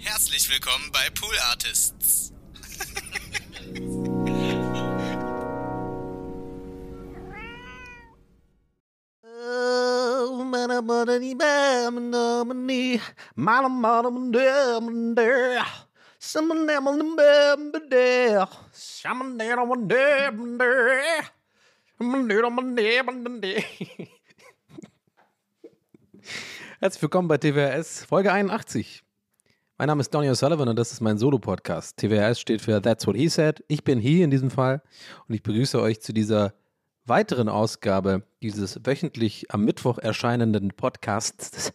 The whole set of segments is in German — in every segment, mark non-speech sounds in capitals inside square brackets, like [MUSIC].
Herzlich willkommen bei Pool Artists. Herzlich willkommen bei TWRS Folge 81. Mein Name ist Donny O'Sullivan und das ist mein Solo-Podcast. TWRS steht für That's What He Said. Ich bin He in diesem Fall und ich begrüße euch zu dieser weiteren Ausgabe dieses wöchentlich am Mittwoch erscheinenden Podcasts,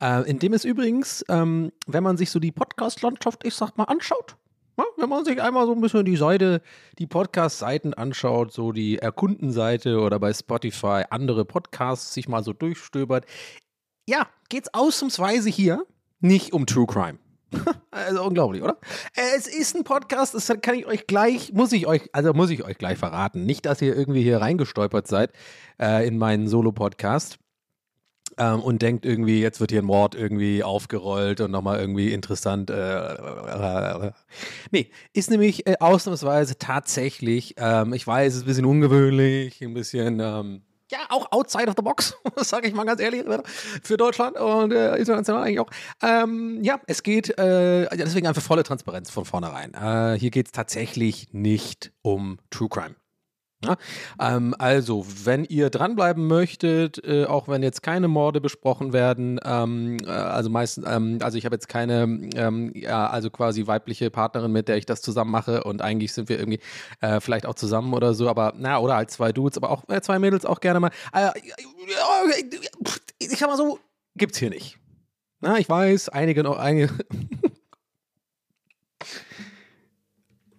äh, in dem es übrigens, ähm, wenn man sich so die Podcast-Landschaft, ich sag mal, anschaut, ja, wenn man sich einmal so ein bisschen die Seite, die Podcast-Seiten anschaut, so die Erkundenseite oder bei Spotify andere Podcasts sich mal so durchstöbert, ja, geht's ausnahmsweise hier nicht um True Crime. [LAUGHS] Also unglaublich, oder? Es ist ein Podcast, das kann ich euch gleich, muss ich euch, also muss ich euch gleich verraten. Nicht, dass ihr irgendwie hier reingestolpert seid äh, in meinen Solo-Podcast ähm, und denkt irgendwie, jetzt wird hier ein Mord irgendwie aufgerollt und nochmal irgendwie interessant. Äh. [LAUGHS] Nee, ist nämlich äh, ausnahmsweise tatsächlich, ähm, ich weiß, es ist ein bisschen ungewöhnlich, ein bisschen. Ähm, ja, auch outside of the box, [LAUGHS] sage ich mal ganz ehrlich, für Deutschland und äh, international eigentlich auch. Ähm, ja, es geht, äh, deswegen einfach volle Transparenz von vornherein. Äh, hier geht es tatsächlich nicht um True Crime. Ja, ähm, also, wenn ihr dranbleiben möchtet, äh, auch wenn jetzt keine Morde besprochen werden, ähm, äh, also meistens, ähm, also ich habe jetzt keine, ähm, ja, also quasi weibliche Partnerin, mit der ich das zusammen mache und eigentlich sind wir irgendwie äh, vielleicht auch zusammen oder so, aber na, oder halt zwei Dudes, aber auch äh, zwei Mädels auch gerne mal. Äh, ich sag mal so, gibt's hier nicht. Na, ich weiß, einige noch, einige.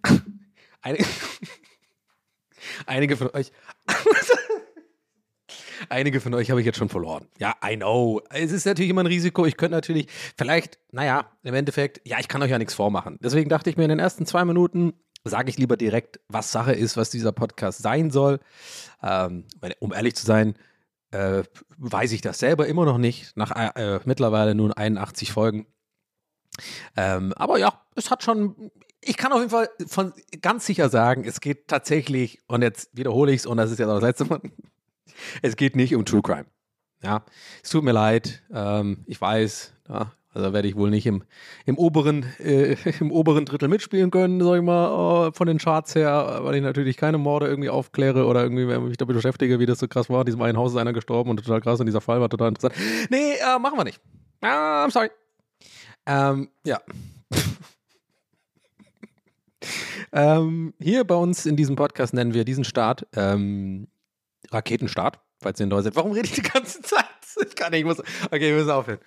[LAUGHS] einige. Einige von euch. [LAUGHS] Einige von euch habe ich jetzt schon verloren. Ja, I know. Es ist natürlich immer ein Risiko. Ich könnte natürlich, vielleicht, naja, im Endeffekt, ja, ich kann euch ja nichts vormachen. Deswegen dachte ich mir, in den ersten zwei Minuten sage ich lieber direkt, was Sache ist, was dieser Podcast sein soll. Ähm, um ehrlich zu sein, äh, weiß ich das selber immer noch nicht. Nach äh, mittlerweile nun 81 Folgen. Ähm, aber ja, es hat schon, ich kann auf jeden Fall von ganz sicher sagen, es geht tatsächlich, und jetzt wiederhole ich es, und das ist jetzt auch das letzte Mal, [LAUGHS] es geht nicht um True Crime. Ja, es tut mir leid, ähm, ich weiß, ja, also werde ich wohl nicht im, im, oberen, äh, [LAUGHS] im oberen Drittel mitspielen können, sag ich mal, äh, von den Charts her, weil ich natürlich keine Morde irgendwie aufkläre oder irgendwie mich damit beschäftige, wie das so krass war. In diesem einen Haus ist einer gestorben und total krass und dieser Fall war total interessant. Nee, äh, machen wir nicht. Ah, I'm sorry. Ähm, ja. [LAUGHS] ähm, hier bei uns in diesem Podcast nennen wir diesen Start ähm, Raketenstart, falls ihr neu seid. Warum rede ich die ganze Zeit? [LAUGHS] Ich kann nicht, ich muss. Okay, wir müssen aufhören.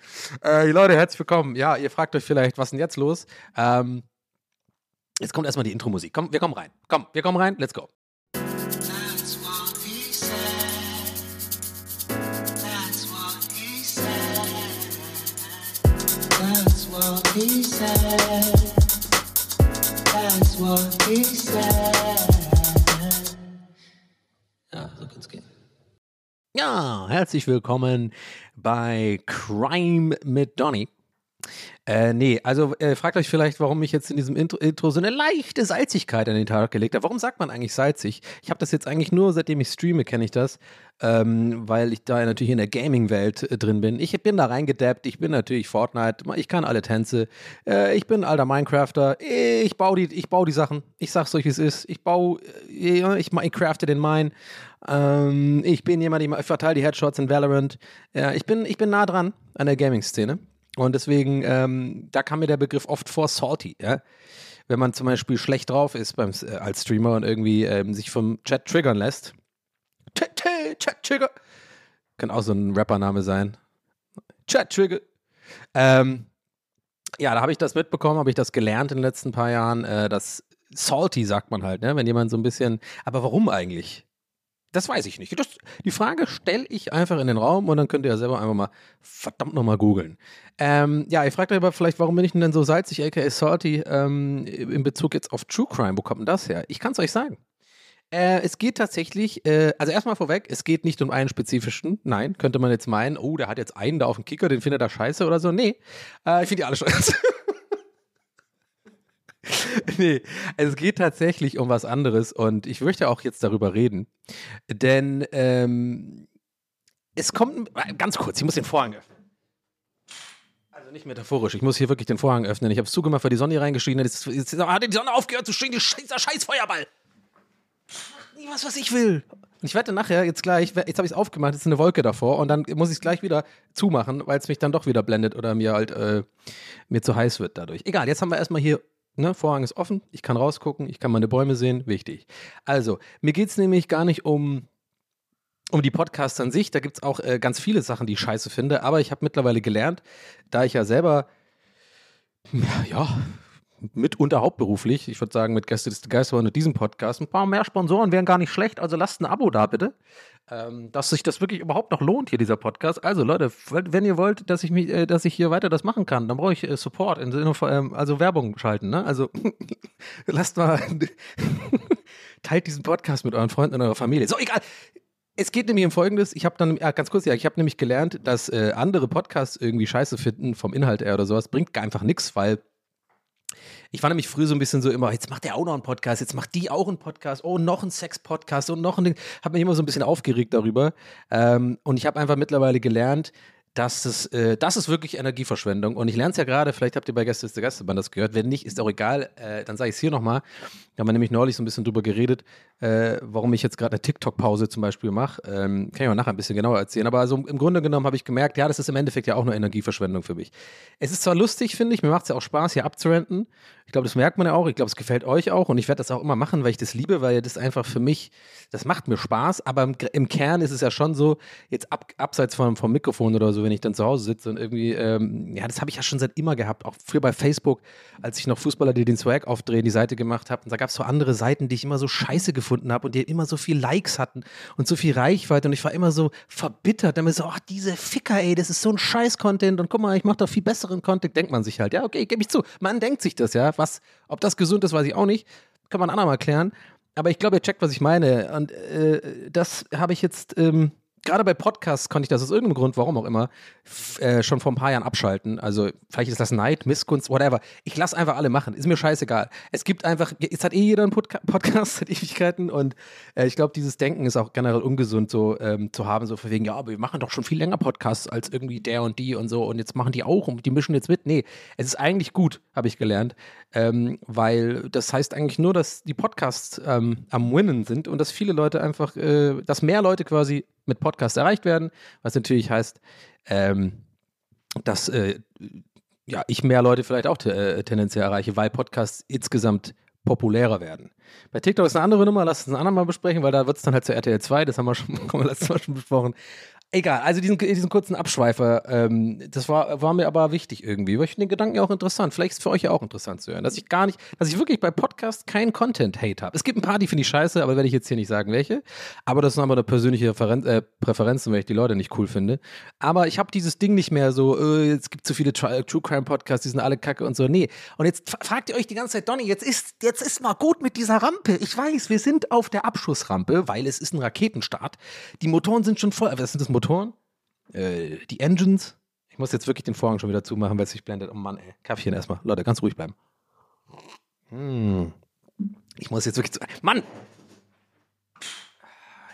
Äh, Leute, herzlich willkommen. Ja, ihr fragt euch vielleicht, was ist denn jetzt los? Ähm, jetzt kommt erstmal die Intro-Musik. Komm, wir kommen rein. Komm, wir kommen rein. Let's go. That's he said. Ja, so kann's gehen. Ja, herzlich willkommen bei Crime mit Donny. Äh, nee, also äh, fragt euch vielleicht, warum ich jetzt in diesem Intro, Intro so eine leichte Salzigkeit an den Tag gelegt habe. Warum sagt man eigentlich salzig? Ich habe das jetzt eigentlich nur, seitdem ich streame, kenne ich das, ähm, weil ich da natürlich in der Gaming-Welt äh, drin bin. Ich bin da reingedappt, ich bin natürlich Fortnite, ich kann alle Tänze, äh, ich bin alter Minecrafter, ich baue die, ich die Sachen, ich sag's euch, wie es ist, ich baue, ja, ich, ich crafte den Mine, ähm, ich bin jemand, ich verteile die Headshots in Valorant, ja, ich bin, ich bin nah dran an der Gaming-Szene. Und deswegen, ähm, da kam mir der Begriff oft vor salty, ja. Wenn man zum Beispiel schlecht drauf ist beim, äh, als Streamer und irgendwie ähm, sich vom Chat triggern lässt. Chat, Chat, Chat Trigger. Kann auch so ein Rappername sein. Chat Trigger. Ähm, ja, da habe ich das mitbekommen, habe ich das gelernt in den letzten paar Jahren. Äh, das salty sagt man halt, ne? wenn jemand so ein bisschen. Aber warum eigentlich? Das weiß ich nicht. Das, die Frage stelle ich einfach in den Raum und dann könnt ihr ja selber einfach mal verdammt nochmal googeln. Ähm, ja, ihr fragt euch aber vielleicht, warum bin ich denn so salzig, aka salty, ähm, in Bezug jetzt auf True Crime? Wo kommt denn das her? Ich kann es euch sagen. Äh, es geht tatsächlich, äh, also erstmal vorweg, es geht nicht um einen spezifischen. Nein, könnte man jetzt meinen, oh, der hat jetzt einen da auf dem Kicker, den findet er scheiße oder so. Nee, äh, ich finde die alle scheiße. [LAUGHS] [LAUGHS] nee, es geht tatsächlich um was anderes und ich möchte auch jetzt darüber reden. Denn ähm, es kommt, ganz kurz, ich muss den Vorhang öffnen. Also nicht metaphorisch, ich muss hier wirklich den Vorhang öffnen. Ich habe es zugemacht, weil die Sonne hier reingeschienen hat. Jetzt, jetzt hat die Sonne aufgehört zu stehen, dieser scheiß Feuerball. Macht nie was, was ich will. Ich wette nachher, jetzt gleich, jetzt habe ich es aufgemacht, jetzt ist eine Wolke davor und dann muss ich es gleich wieder zumachen, weil es mich dann doch wieder blendet oder mir halt äh, mir zu heiß wird dadurch. Egal, jetzt haben wir erstmal hier, ne, Vorhang ist offen, ich kann rausgucken, ich kann meine Bäume sehen, wichtig. Also, mir geht es nämlich gar nicht um, um die Podcasts an sich, da gibt es auch äh, ganz viele Sachen, die ich scheiße finde, aber ich habe mittlerweile gelernt, da ich ja selber, ja, mitunter hauptberuflich, ich würde sagen mit Gäste des Geisters und diesem Podcast, ein paar mehr Sponsoren wären gar nicht schlecht, also lasst ein Abo da bitte, ähm, dass sich das wirklich überhaupt noch lohnt hier dieser Podcast. Also Leute, wenn ihr wollt, dass ich mich, äh, dass ich hier weiter das machen kann, dann brauche ich äh, Support, in Sinne von, ähm, also Werbung schalten, ne? Also [LAUGHS] lasst mal, [LAUGHS] teilt diesen Podcast mit euren Freunden und eurer Familie. So egal. Es geht nämlich um Folgendes. Ich habe dann, ja, ganz kurz, ja, ich habe nämlich gelernt, dass äh, andere Podcasts irgendwie Scheiße finden vom Inhalt her oder sowas, bringt einfach nichts, weil ich war nämlich früher so ein bisschen so immer, jetzt macht der auch noch einen Podcast, jetzt macht die auch einen Podcast, oh, noch ein Sex-Podcast und noch ein Ding. Habe mich immer so ein bisschen aufgeregt darüber. Ähm, und ich habe einfach mittlerweile gelernt, dass es, äh, das ist wirklich Energieverschwendung. Und ich lerne es ja gerade, vielleicht habt ihr bei Gäste ist der Gastebahn das gehört. Wenn nicht, ist auch egal. Äh, dann sage ich es hier nochmal. Da haben wir nämlich neulich so ein bisschen drüber geredet, äh, warum ich jetzt gerade eine TikTok-Pause zum Beispiel mache. Ähm, kann ich auch nachher ein bisschen genauer erzählen. Aber also im Grunde genommen habe ich gemerkt, ja, das ist im Endeffekt ja auch nur Energieverschwendung für mich. Es ist zwar lustig, finde ich, mir macht es ja auch Spaß, hier abzurenten. Ich glaube, das merkt man ja auch. Ich glaube, es gefällt euch auch. Und ich werde das auch immer machen, weil ich das liebe, weil das einfach für mich, das macht mir Spaß. Aber im, im Kern ist es ja schon so, jetzt ab, abseits vom, vom Mikrofon oder so, wenn ich dann zu Hause sitze und irgendwie, ähm, ja, das habe ich ja schon seit immer gehabt. Auch früher bei Facebook, als ich noch Fußballer, die den Swag aufdrehen, die Seite gemacht habe. Und da gab es so andere Seiten, die ich immer so scheiße gefunden habe und die immer so viel Likes hatten und so viel Reichweite. Und ich war immer so verbittert. Dann mir so, ach, diese Ficker, ey, das ist so ein Scheiß-Content. Und guck mal, ich mache doch viel besseren Content. Denkt man sich halt, ja, okay, gebe ich zu. Man denkt sich das, ja. Was, ob das gesund ist, weiß ich auch nicht. Kann man andermal klären. Aber ich glaube, ihr checkt, was ich meine. Und äh, das habe ich jetzt ähm, gerade bei Podcasts konnte ich das aus irgendeinem Grund, warum auch immer, äh, schon vor ein paar Jahren abschalten. Also vielleicht ist das Neid, Missgunst, whatever. Ich lasse einfach alle machen. Ist mir scheißegal. Es gibt einfach, jetzt hat eh jeder einen Podca Podcast [LAUGHS] seit Ewigkeiten und äh, ich glaube, dieses Denken ist auch generell ungesund so ähm, zu haben, so von wegen, ja, aber wir machen doch schon viel länger Podcasts als irgendwie der und die und so und jetzt machen die auch und die mischen jetzt mit. Nee, es ist eigentlich gut, habe ich gelernt, ähm, weil das heißt eigentlich nur, dass die Podcasts ähm, am Winnen sind und dass viele Leute einfach, äh, dass mehr Leute quasi mit Podcasts erreicht werden, was natürlich heißt, ähm, dass äh, ja, ich mehr Leute vielleicht auch äh, tendenziell erreiche, weil Podcasts insgesamt populärer werden. Bei TikTok ist eine andere Nummer, lass uns ein andermal besprechen, weil da wird es dann halt zu RTL 2, das haben wir schon, [LAUGHS] haben wir letztes Mal schon besprochen. Egal, also diesen, diesen kurzen Abschweifer, ähm, das war, war mir aber wichtig irgendwie, weil ich finde den Gedanken ja auch interessant. Vielleicht ist es für euch ja auch interessant zu hören, dass ich gar nicht, dass ich wirklich bei Podcasts keinen Content-Hate habe. Es gibt ein paar, die finde ich scheiße, aber werde ich jetzt hier nicht sagen, welche. Aber das ist aber eine persönliche Referen äh, Präferenz, weil ich die Leute nicht cool finde. Aber ich habe dieses Ding nicht mehr so, äh, es gibt zu viele True Crime Podcasts, die sind alle kacke und so. Nee. Und jetzt fragt ihr euch die ganze Zeit, Donny, jetzt ist, jetzt ist mal gut mit dieser Rampe. Ich weiß, wir sind auf der Abschussrampe, weil es ist ein Raketenstart. Die Motoren sind schon voll. Was sind das Motoren? Motoren, äh, die Engines. Ich muss jetzt wirklich den Vorhang schon wieder zumachen, weil es sich blendet. Oh Mann, ey. Kaffeechen erstmal. Leute, ganz ruhig bleiben. Hm. Ich muss jetzt wirklich zu. Mann!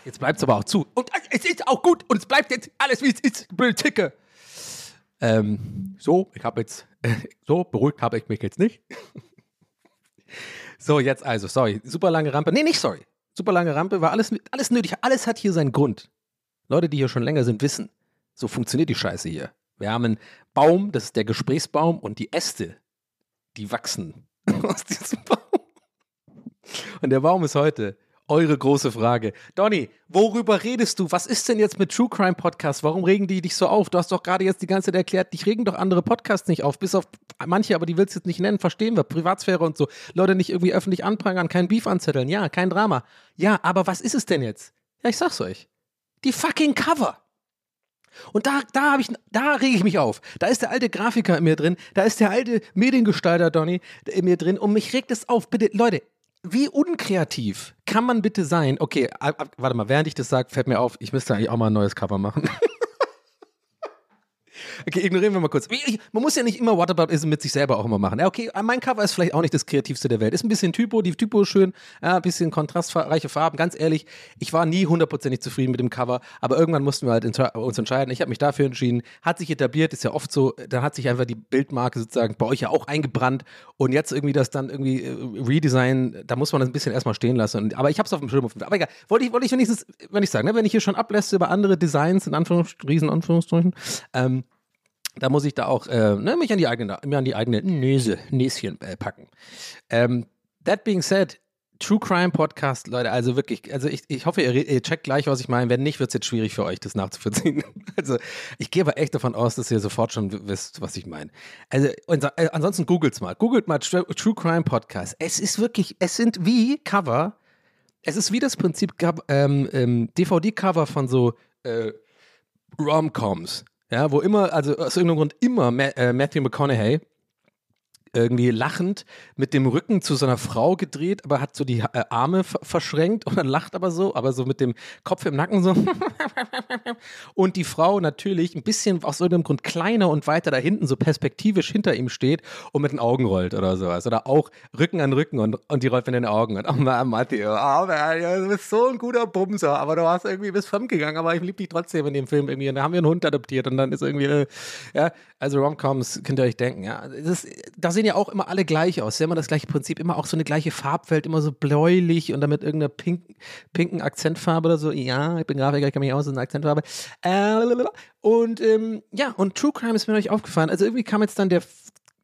Jetzt bleibt es aber auch zu. Und es ist auch gut. Und es bleibt jetzt alles, wie es ist. Politik. Ähm, so, ich habe jetzt. Äh, [LAUGHS] so, beruhigt habe ich mich jetzt nicht. so, jetzt also, sorry. Super lange Rampe. Nee, nicht sorry. Super lange Rampe war alles, alles nötig. Alles hat hier seinen Grund. Leute, die hier schon länger sind, wissen, so funktioniert die Scheiße hier. Wir haben einen Baum, das ist der Gesprächsbaum, und die Äste, die wachsen [LAUGHS] aus diesem Baum. Und der Baum ist heute eure große Frage. Donny, worüber redest du? Was ist denn jetzt mit True Crime Podcasts? Warum regen die dich so auf? Du hast doch gerade jetzt die ganze Zeit erklärt, dich regen doch andere Podcasts nicht auf, bis auf manche, aber die willst du jetzt nicht nennen, verstehen wir. Privatsphäre und so. Leute nicht irgendwie öffentlich anprangern, kein Beef anzetteln. Ja, kein Drama. Ja, aber was ist es denn jetzt? Ja, ich sag's euch. Die fucking Cover. Und da, da habe ich, da rege ich mich auf. Da ist der alte Grafiker in mir drin, da ist der alte Mediengestalter Donny in mir drin und mich regt es auf. Bitte, Leute, wie unkreativ kann man bitte sein? Okay, warte mal, während ich das sage, fällt mir auf, ich müsste eigentlich auch mal ein neues Cover machen. [LAUGHS] Okay, ignorieren wir mal kurz. Man muss ja nicht immer Whataboutism mit sich selber auch immer machen. Ja, okay, mein Cover ist vielleicht auch nicht das kreativste der Welt. Ist ein bisschen Typo, die Typo ist schön, ja, ein bisschen kontrastreiche Farben. Ganz ehrlich, ich war nie hundertprozentig zufrieden mit dem Cover, aber irgendwann mussten wir halt uns entscheiden. Ich habe mich dafür entschieden, hat sich etabliert, ist ja oft so, dann hat sich einfach die Bildmarke sozusagen bei euch ja auch eingebrannt und jetzt irgendwie das dann irgendwie äh, Redesign, da muss man das ein bisschen erstmal stehen lassen. aber ich habe es auf dem Schirm. Aber egal, wollte ich, wollte ich wenigstens, wenn ich sage, ne, wenn ich hier schon ablässt über andere Designs, in Anführungsstrichen, Anführungsstrichen, ähm, da muss ich da auch äh, ne, mich an die eigene, mir an die eigene Nöse, Näschen äh, packen. Ähm, that being said, True Crime Podcast, Leute, also wirklich, also ich, ich hoffe, ihr, ihr checkt gleich, was ich meine. Wenn nicht, wird es jetzt schwierig für euch, das nachzuvollziehen. [LAUGHS] Also ich gehe aber echt davon aus, dass ihr sofort schon wisst, was ich meine. Also und, äh, ansonsten googelt's mal. Googelt mal True, True Crime Podcast. Es ist wirklich, es sind wie Cover. Es ist wie das Prinzip ähm, ähm, DVD-Cover von so äh, Rom-Coms. Ja, wo immer, also aus irgendeinem Grund immer Ma äh, Matthew McConaughey irgendwie lachend mit dem Rücken zu seiner Frau gedreht, aber hat so die äh, Arme verschränkt und dann lacht aber so, aber so mit dem Kopf im Nacken so. [LAUGHS] und die Frau natürlich ein bisschen aus irgendeinem Grund kleiner und weiter da hinten so perspektivisch hinter ihm steht und mit den Augen rollt oder sowas. Oder auch Rücken an Rücken und, und die rollt mit den Augen. Und oh man, Matteo, oh man, du bist so ein guter Bumser, aber du hast irgendwie bist fremdgegangen, aber ich liebe dich trotzdem in dem Film irgendwie. Und da haben wir einen Hund adoptiert und dann ist irgendwie, äh, ja, also Romcoms könnt ihr euch denken, ja. Das, da sehen ja auch immer alle gleich aus. Ja, immer das gleiche Prinzip, immer auch so eine gleiche Farbwelt, immer so bläulich und damit irgendeiner pink, pinken Akzentfarbe oder so. Ja, ich bin Grafiker, ich kann mich aus, ist eine Akzentfarbe. Äh, und ähm, ja, und True Crime ist mir euch aufgefallen. Also irgendwie kam jetzt dann der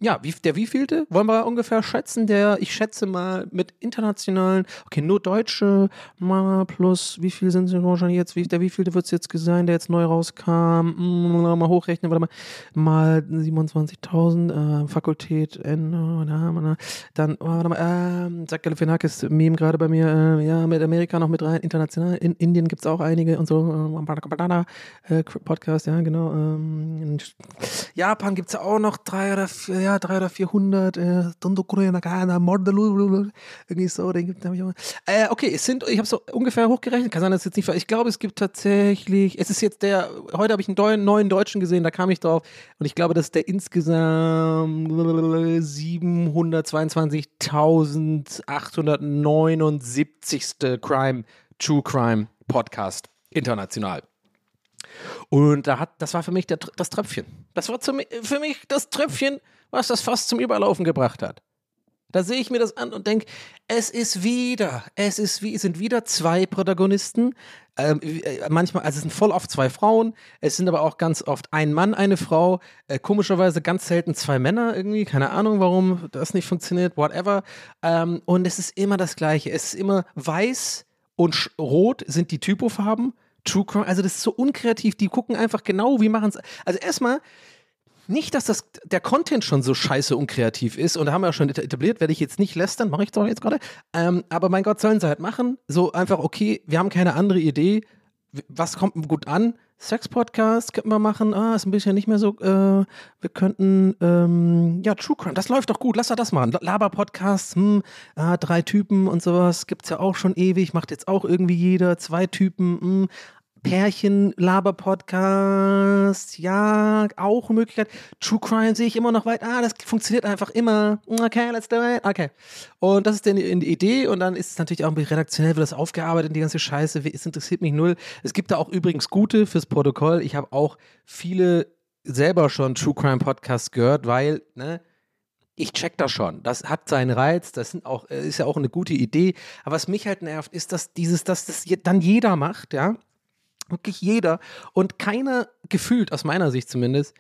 ja, wie, der wievielte? Wollen wir ungefähr schätzen? Der, ich schätze mal mit internationalen, okay, nur Deutsche, mal plus, wie viel sind es wahrscheinlich jetzt? Wie, der wievielte wird es jetzt sein, der jetzt neu rauskam? Hm, mal hochrechnen, warte mal, mal 27.000, äh, Fakultät, äh, dann, oh, warte mal, äh, Zach Galifianakis, Meme gerade bei mir, äh, ja, mit Amerika noch mit rein, international, in Indien gibt es auch einige und so, äh, Podcast, ja, genau, ähm, Japan gibt es auch noch drei oder vier, ja, ja, 300 oder 400, äh, irgendwie so, den gibt es äh, Okay, es sind, ich habe so ungefähr hochgerechnet, kann sein, dass jetzt nicht, ich glaube, es gibt tatsächlich, es ist jetzt der, heute habe ich einen neuen Deutschen gesehen, da kam ich drauf und ich glaube, das ist der insgesamt 722.879. Crime, True Crime Podcast international. Und da hat, das war für mich der, das Tröpfchen. Das war zum, für mich das Tröpfchen, was das fast zum Überlaufen gebracht hat. Da sehe ich mir das an und denke, es ist wieder, es ist wie, es sind wieder zwei Protagonisten. Ähm, äh, manchmal, also es sind voll oft zwei Frauen, es sind aber auch ganz oft ein Mann, eine Frau, äh, komischerweise ganz selten zwei Männer irgendwie, keine Ahnung, warum das nicht funktioniert, whatever. Ähm, und es ist immer das Gleiche. Es ist immer weiß und rot sind die Typofarben. True Crime, also das ist so unkreativ, die gucken einfach genau, wie machen es. Also erstmal, nicht, dass das, der Content schon so scheiße unkreativ ist und da haben wir ja schon etabliert, werde ich jetzt nicht lästern, mache ich doch jetzt gerade. Ähm, aber mein Gott, sollen sie halt machen. So einfach, okay, wir haben keine andere Idee. Was kommt gut an? Sex-Podcast könnten wir machen. Ah, ist ein bisschen nicht mehr so. Äh, wir könnten, ähm, ja, True Crime, das läuft doch gut. Lass doch das machen. Laber-Podcast, hm, ah, drei Typen und sowas gibt es ja auch schon ewig. Macht jetzt auch irgendwie jeder. Zwei Typen, hm. Pärchen-Laber-Podcast, ja, auch eine Möglichkeit. True Crime sehe ich immer noch weit. Ah, das funktioniert einfach immer. Okay, let's do it. Okay. Und das ist dann die Idee und dann ist es natürlich auch redaktionell, wird das aufgearbeitet, die ganze Scheiße. Es interessiert mich null. Es gibt da auch übrigens gute fürs Protokoll. Ich habe auch viele selber schon True Crime Podcasts gehört, weil, ne, ich check das schon. Das hat seinen Reiz, das sind auch, ist ja auch eine gute Idee. Aber was mich halt nervt, ist, dass dieses, dass das dann jeder macht, ja. Wirklich jeder. Und keiner gefühlt, aus meiner Sicht zumindest,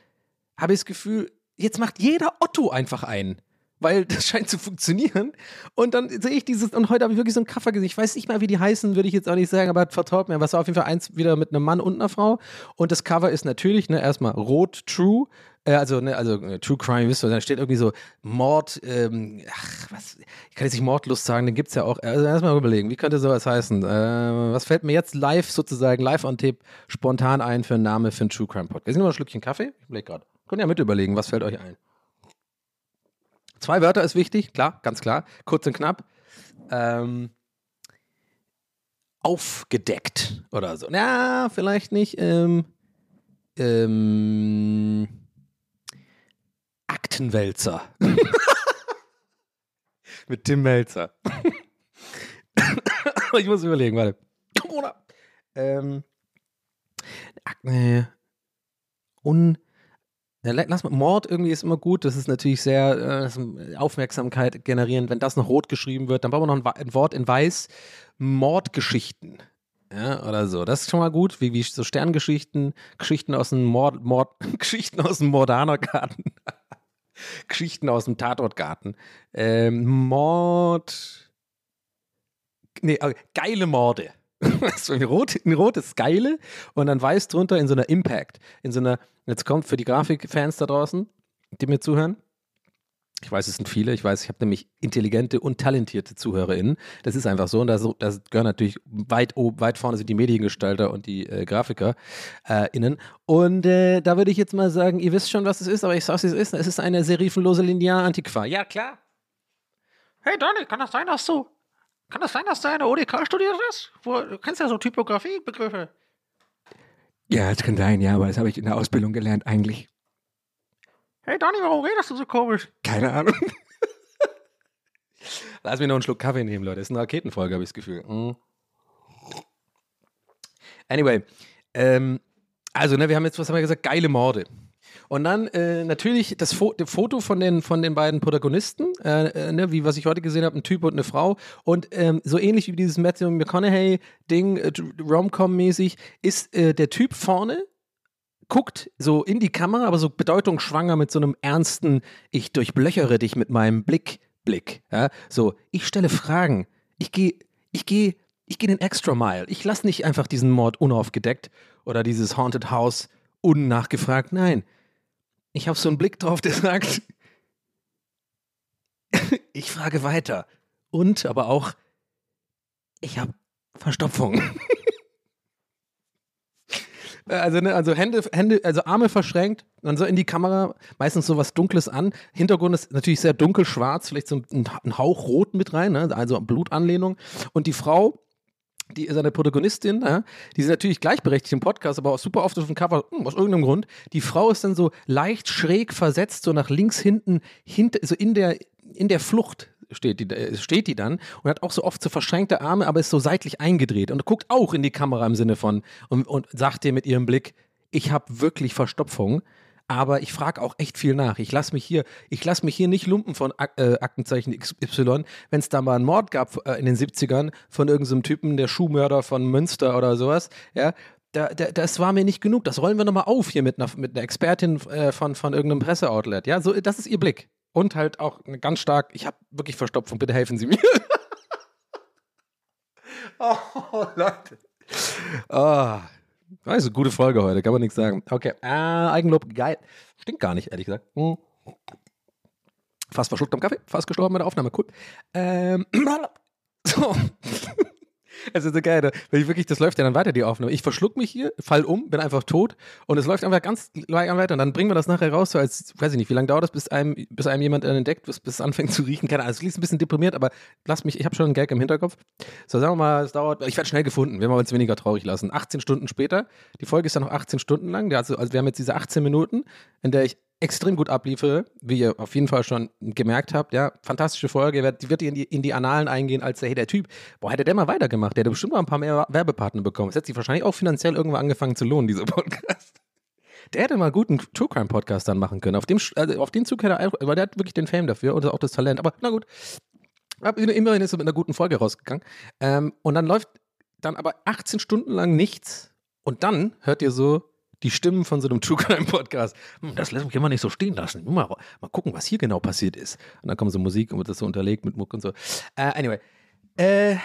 habe ich das Gefühl, jetzt macht jeder Otto einfach ein. Weil das [LAUGHS] scheint zu funktionieren. Und dann sehe ich dieses, und heute habe ich wirklich so ein Kaffer gesehen. Ich weiß nicht mal, wie die heißen, würde ich jetzt auch nicht sagen, aber vertraut mir. Was war auf jeden Fall eins wieder mit einem Mann und einer Frau. Und das Cover ist natürlich, ne, erstmal rot, true, äh, also, ne, also äh, True Crime, wisst ihr, da steht irgendwie so Mord, ähm, ach, was, ich kann jetzt nicht Mordlust sagen, den gibt es ja auch. Also erstmal überlegen, wie könnte sowas heißen? Äh, was fällt mir jetzt live sozusagen, live on tape, spontan ein für einen Namen für einen True Crime Podcast? Wir sind noch ein Schlückchen Kaffee? Ich überlege gerade. Könnt ihr ja mit überlegen, was fällt euch ein? Zwei Wörter ist wichtig, klar, ganz klar. Kurz und knapp. Ähm, aufgedeckt oder so. Ja, vielleicht nicht. Ähm, ähm, Aktenwälzer. [LAUGHS] Mit Tim Melzer. [LAUGHS] ich muss überlegen, warte. Corona. Ähm, Akne. Un. Ja, la- lass mal, Mord irgendwie ist immer gut. Das ist natürlich sehr äh, ist Aufmerksamkeit generierend. Wenn das noch rot geschrieben wird, dann brauchen wir noch ein, ein Wort in weiß. Mordgeschichten. Ja, oder so. Das ist schon mal gut, wie, wie so Sterngeschichten, Geschichten aus dem Mord, Mord, [LAUGHS] Geschichten aus dem Mordanergarten. [LAUGHS] Geschichten aus dem Tatortgarten. Ähm, Mord. Nee, äh, geile Morde. [LAUGHS] so ein, rot, ein rotes Geile und dann weiß drunter in so einer Impact. In so einer, jetzt kommt für die Grafikfans da draußen, die mir zuhören. Ich weiß, es sind viele. Ich weiß, ich habe nämlich intelligente und talentierte ZuhörerInnen. Das ist einfach so. Und da gehören natürlich weit, oben, weit vorne sind die Mediengestalter und die äh, GrafikerInnen. Und äh, da würde ich jetzt mal sagen, ihr wisst schon, was es ist, aber ich sag's, wie es ist. Es ist eine serifenlose Linear-Antiqua. Ja, klar. Hey Donny, kann das sein, dass du. Kann das sein, dass du eine ODK studiert hast? Wo, du kennst ja so Typografie-Begriffe. Ja, das kann sein, ja, aber das habe ich in der Ausbildung gelernt eigentlich. Hey Donny, warum redest du so komisch? Keine Ahnung. [LAUGHS] Lass mich noch einen Schluck Kaffee nehmen, Leute. Das ist eine Raketenfolge, habe ich das Gefühl. Mm. Anyway, ähm, also, ne, wir haben jetzt, was haben wir gesagt? Geile Morde. Und dann äh, natürlich das Fo Foto von den, von den beiden Protagonisten, äh, äh, ne, wie was ich heute gesehen habe, ein Typ und eine Frau. Und ähm, so ähnlich wie dieses Matthew McConaughey-Ding, äh, Rom-Com-mäßig, ist äh, der Typ vorne, guckt so in die Kamera, aber so bedeutungsschwanger mit so einem ernsten, ich durchblöchere dich mit meinem Blick, Blick. Ja? So, ich stelle Fragen. Ich gehe, ich gehe, ich gehe den Extra Mile. Ich lasse nicht einfach diesen Mord unaufgedeckt oder dieses Haunted House unnachgefragt. Nein. Ich habe so einen Blick drauf, der sagt, [LAUGHS] ich frage weiter. Und aber auch, ich habe Verstopfung. [LAUGHS] Also, ne, also Hände, Hände, also Arme verschränkt, dann so in die Kamera, meistens so was Dunkles an. Hintergrund ist natürlich sehr dunkelschwarz, vielleicht so ein, ein Hauch rot mit rein, ne? also Blutanlehnung. Und die Frau, die ist eine Protagonistin, ja? die ist natürlich gleichberechtigt im Podcast, aber auch super oft auf dem Cover, hm, aus irgendeinem Grund. Die Frau ist dann so leicht schräg versetzt, so nach links hinten, hinter, so in der, in der Flucht steht die, äh, steht die dann und hat auch so oft so verschränkte Arme, aber ist so seitlich eingedreht und guckt auch in die Kamera im Sinne von und, und sagt dir mit ihrem Blick, ich habe wirklich Verstopfung, aber ich frage auch echt viel nach. Ich lasse mich hier, ich lasse mich hier nicht lumpen von Ak äh, Aktenzeichen XY, wenn es da mal einen Mord gab äh, in den 70ern von irgendeinem Typen, der Schuhmörder von Münster oder sowas, ja, da, da, das war mir nicht genug. Das rollen wir nochmal auf hier mit einer, mit einer Expertin äh, von, von irgendeinem Presseoutlet. Ja, so, das ist ihr Blick. Und halt auch ganz stark, ich habe wirklich Verstopfung, bitte helfen Sie mir. [LAUGHS] oh, Leute. Oh, also, gute Folge heute, kann man nichts sagen. Okay, äh, Eigenlob, geil. Stinkt gar nicht, ehrlich gesagt. Hm. Fast verschluckt am Kaffee, fast gestorben bei der Aufnahme, cool. Ähm, [CLEARS THROAT] so. Es ist so geil, wenn ich wirklich, das läuft ja dann weiter, die Aufnahme. Ich verschluck mich hier, fall um, bin einfach tot und es läuft einfach ganz lang weiter und dann bringen wir das nachher raus, so als, weiß ich nicht, wie lange dauert das, bis einem, bis einem jemand entdeckt, bis, bis es anfängt zu riechen, keine Ahnung, es klingt ein bisschen deprimiert, aber lass mich, ich habe schon einen Gag im Hinterkopf. So, sagen wir mal, es dauert, ich werde schnell gefunden, wenn wir uns weniger traurig lassen. 18 Stunden später, die Folge ist dann noch 18 Stunden lang, also, also wir haben jetzt diese 18 Minuten, in der ich extrem gut abliefere, wie ihr auf jeden Fall schon gemerkt habt. Ja, fantastische Folge. Wird, wird in, die, in die Annalen eingehen als der, hey, der Typ, boah, hätte der mal weitergemacht. Der hätte bestimmt mal ein paar mehr Werbepartner bekommen. Es hätte sich wahrscheinlich auch finanziell irgendwo angefangen zu lohnen, dieser [LAUGHS] Podcast. Der hätte mal guten True Crime Podcast dann machen können. Auf dem, also auf den Zug hätte er, weil der hat wirklich den Fame dafür und auch das Talent. Aber na gut. Immerhin ist er mit einer guten Folge rausgegangen. Ähm, und dann läuft dann aber 18 Stunden lang nichts. Und dann hört ihr so die Stimmen von so einem True Crime Podcast. Hm, Das lässt man nicht so stehen lassen. Mal, mal gucken, was hier genau passiert ist. Und dann kommt so Musik und wird das so unterlegt mit Muck und so. Äh, anyway. Äh,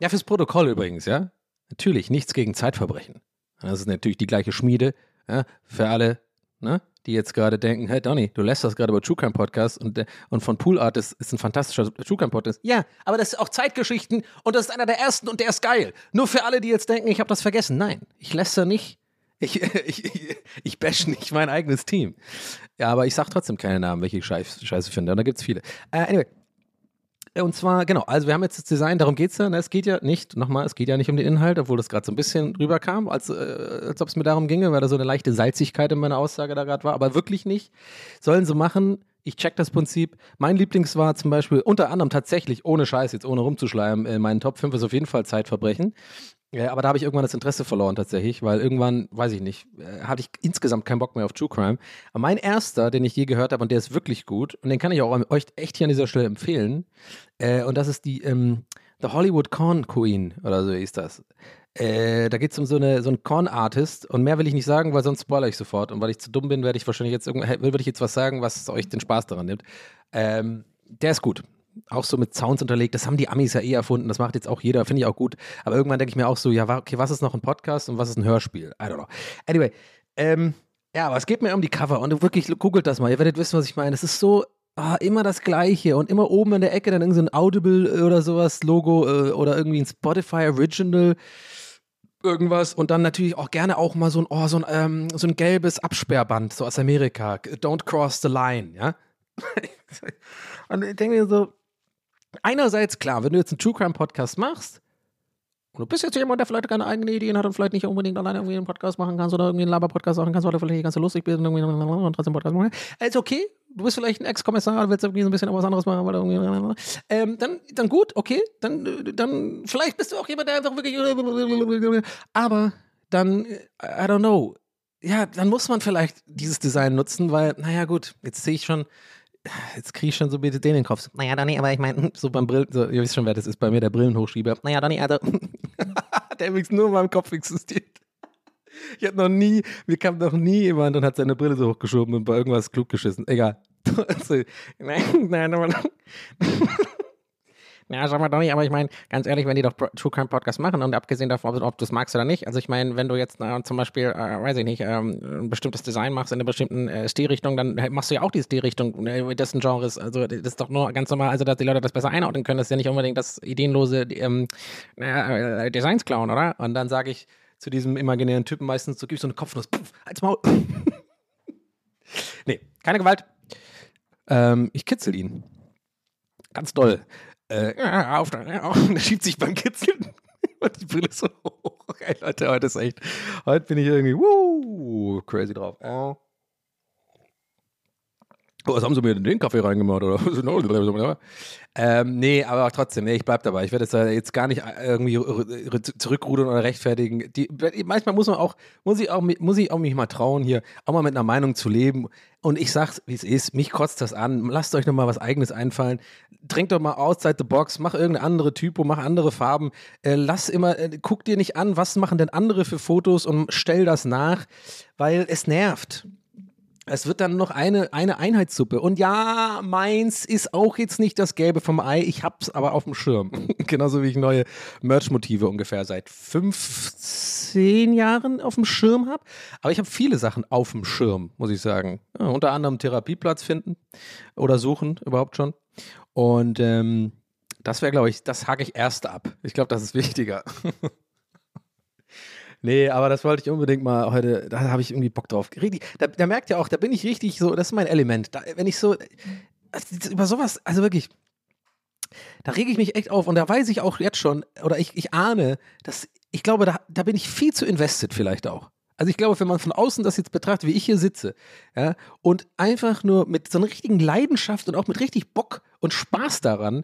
ja, fürs Protokoll übrigens, ja. Natürlich, nichts gegen Zeitverbrechen. Das ist natürlich die gleiche Schmiede. Ja, für alle, ne, die jetzt gerade denken, hey Donny, du lässt das gerade über True Crime Podcast und, der- und von Pool Artist ist ein fantastischer True Crime Podcast. Ja, aber das ist auch Zeitgeschichten und das ist einer der ersten und der ist geil. Nur für alle, die jetzt denken, ich habe das vergessen. Nein, ich lässt nicht. [LAUGHS] Ich, ich, ich, bash nicht mein eigenes Team. Ja, aber ich sag trotzdem keine Namen, welche ich scheiß, scheiße finde. Und da gibt's viele. Äh, anyway. Und zwar, genau, also wir haben jetzt das Design, darum geht es ja. Ne? Es geht ja nicht, nochmal, es geht ja nicht um den Inhalt, obwohl das gerade so ein bisschen rüberkam, als, äh, als ob es mir darum ginge, weil da so eine leichte Salzigkeit in meiner Aussage da gerade war, aber wirklich nicht. Sollen sie machen. Ich check das Prinzip. Mein Lieblings war zum Beispiel unter anderem tatsächlich, ohne Scheiß, jetzt ohne rumzuschleimen, in meinen Top 5 ist auf jeden Fall Zeitverbrechen. Ja, aber da habe ich irgendwann das Interesse verloren tatsächlich, weil irgendwann, weiß ich nicht, äh, hatte ich insgesamt keinen Bock mehr auf True Crime. Aber mein erster, den ich je gehört habe und der ist wirklich gut und den kann ich auch euch echt hier an dieser Stelle empfehlen, äh, und das ist die ähm, The Hollywood Corn Queen oder so hieß das. Äh, da geht es um so, eine, so einen Corn-Artist und mehr will ich nicht sagen, weil sonst spoilere ich sofort. Und weil ich zu dumm bin, werde ich wahrscheinlich jetzt äh, würde ich jetzt was sagen, was euch den Spaß daran nimmt. Ähm, der ist gut. Auch so mit Sounds unterlegt. Das haben die Amis ja eh erfunden. Das macht jetzt auch jeder. Finde ich auch gut. Aber irgendwann denke ich mir auch so, ja, okay, was ist noch ein Podcast und was ist ein Hörspiel? I don't know. Anyway, ähm, ja, aber es geht mir um die Cover und wirklich, googelt das mal. Ihr werdet wissen, was ich meine. Es ist so ah, immer das Gleiche und immer oben in der Ecke dann irgendein so Audible oder sowas Logo äh, oder irgendwie ein Spotify Original irgendwas und dann natürlich auch gerne auch mal so ein, oh, so ein, ähm, so ein gelbes Absperrband, so aus Amerika. Don't cross the line, ja. [LAUGHS] und ich denke mir so, einerseits klar, wenn du jetzt einen True Crime Podcast machst, und du bist jetzt jemand, der vielleicht keine eigenen Ideen hat und vielleicht nicht unbedingt alleine irgendwie einen Podcast machen kannst oder irgendwie einen Laber-Podcast machen kannst oder vielleicht nicht ganz so lustig bist und, irgendwie und trotzdem Podcast machen kannst, ist okay. Du bist vielleicht ein Ex-Kommissar willst irgendwie so ein bisschen was anderes machen, weil du irgendwie, ähm, dann, dann gut, okay. Dann, dann, vielleicht bist du auch jemand, der einfach wirklich, aber dann, äh, I don't know. Ja, dann muss man vielleicht dieses Design nutzen, weil, naja, gut, jetzt sehe ich schon, jetzt kriege ich schon so bitte den in den Kopf. Naja, Dani, aber ich meine, so beim Brillen, so, ihr wisst schon, wer das ist, bei mir der Brillenhochschieber. Naja, Dani, also, [LAUGHS] der übrigens nur in meinem Kopf existiert. Ich hatte noch nie, mir kam noch nie jemand und hat seine Brille so hochgeschoben und bei irgendwas klug geschissen. Egal. [LAUGHS] Also, nein, nein, aber, Ja, sag mal doch nicht, aber ich meine, ganz ehrlich, wenn die doch True Crime Podcast machen und abgesehen davon, ob, ob du es magst oder nicht, also ich meine, wenn du jetzt äh, zum Beispiel, äh, weiß ich nicht, ähm, ein bestimmtes Design machst in einer bestimmten äh, Stilrichtung, dann machst du ja auch die Stilrichtung äh, dessen Genres. Also das ist doch nur ganz normal, also dass die Leute das besser einordnen können. Das ist ja nicht unbedingt das ideenlose ähm, äh, Designs klauen, oder? Und dann sage ich zu diesem imaginären Typen meistens, so gib ich so eine Kopfnuss, puff, als Maul. [LAUGHS] nee, keine Gewalt. Ähm, ich kitzel ihn. Ganz doll. Äh, ja, auf, ja, auf. [LAUGHS] Und er schiebt sich beim Kitzeln und [LAUGHS] die Brille so hoch. Ey, Leute, heute ist echt, heute bin ich irgendwie, wuh, crazy drauf. Oh, was haben sie mir in den Kaffee reingemacht? Oder? [LAUGHS] ähm, nee, aber trotzdem, nee, ich bleib dabei. Ich werde jetzt, jetzt gar nicht äh, irgendwie zurückrudern oder rechtfertigen. Die, manchmal muss man auch, muss ich auch, muss ich auch mich mal trauen, hier auch mal mit einer Meinung zu leben. Und ich sag's, wie es ist, mich kotzt das an. Lasst euch noch mal was Eigenes einfallen. Trinkt doch mal outside the box, mach irgendeine andere Typo, mach andere Farben. Äh, lass immer, äh, guck dir nicht an, was machen denn andere für Fotos und stell das nach, weil es nervt. Es wird dann noch eine, eine Einheitssuppe. Und ja, meins ist auch jetzt nicht das Gelbe vom Ei. Ich hab's aber auf dem Schirm. [LAUGHS] Genauso wie ich neue Merch-Motive ungefähr seit 15 Jahren auf dem Schirm habe. Aber ich habe viele Sachen auf dem Schirm, muss ich sagen. Ja, unter anderem Therapieplatz finden oder suchen überhaupt schon. Und ähm, das wäre, glaube ich, das hake ich erst ab. Ich glaube, das ist wichtiger. [LAUGHS] Nee, aber das wollte ich unbedingt mal heute, da habe ich irgendwie Bock drauf. Richtig, da, da merkt ihr auch, da bin ich richtig so, das ist mein Element. Da, wenn ich so, also über sowas, also wirklich, da rege ich mich echt auf und da weiß ich auch jetzt schon, oder ich, ich ahne, dass, ich glaube, da, da bin ich viel zu invested vielleicht auch. Also ich glaube, wenn man von außen das jetzt betrachtet, wie ich hier sitze, ja, und einfach nur mit so einer richtigen Leidenschaft und auch mit richtig Bock und Spaß daran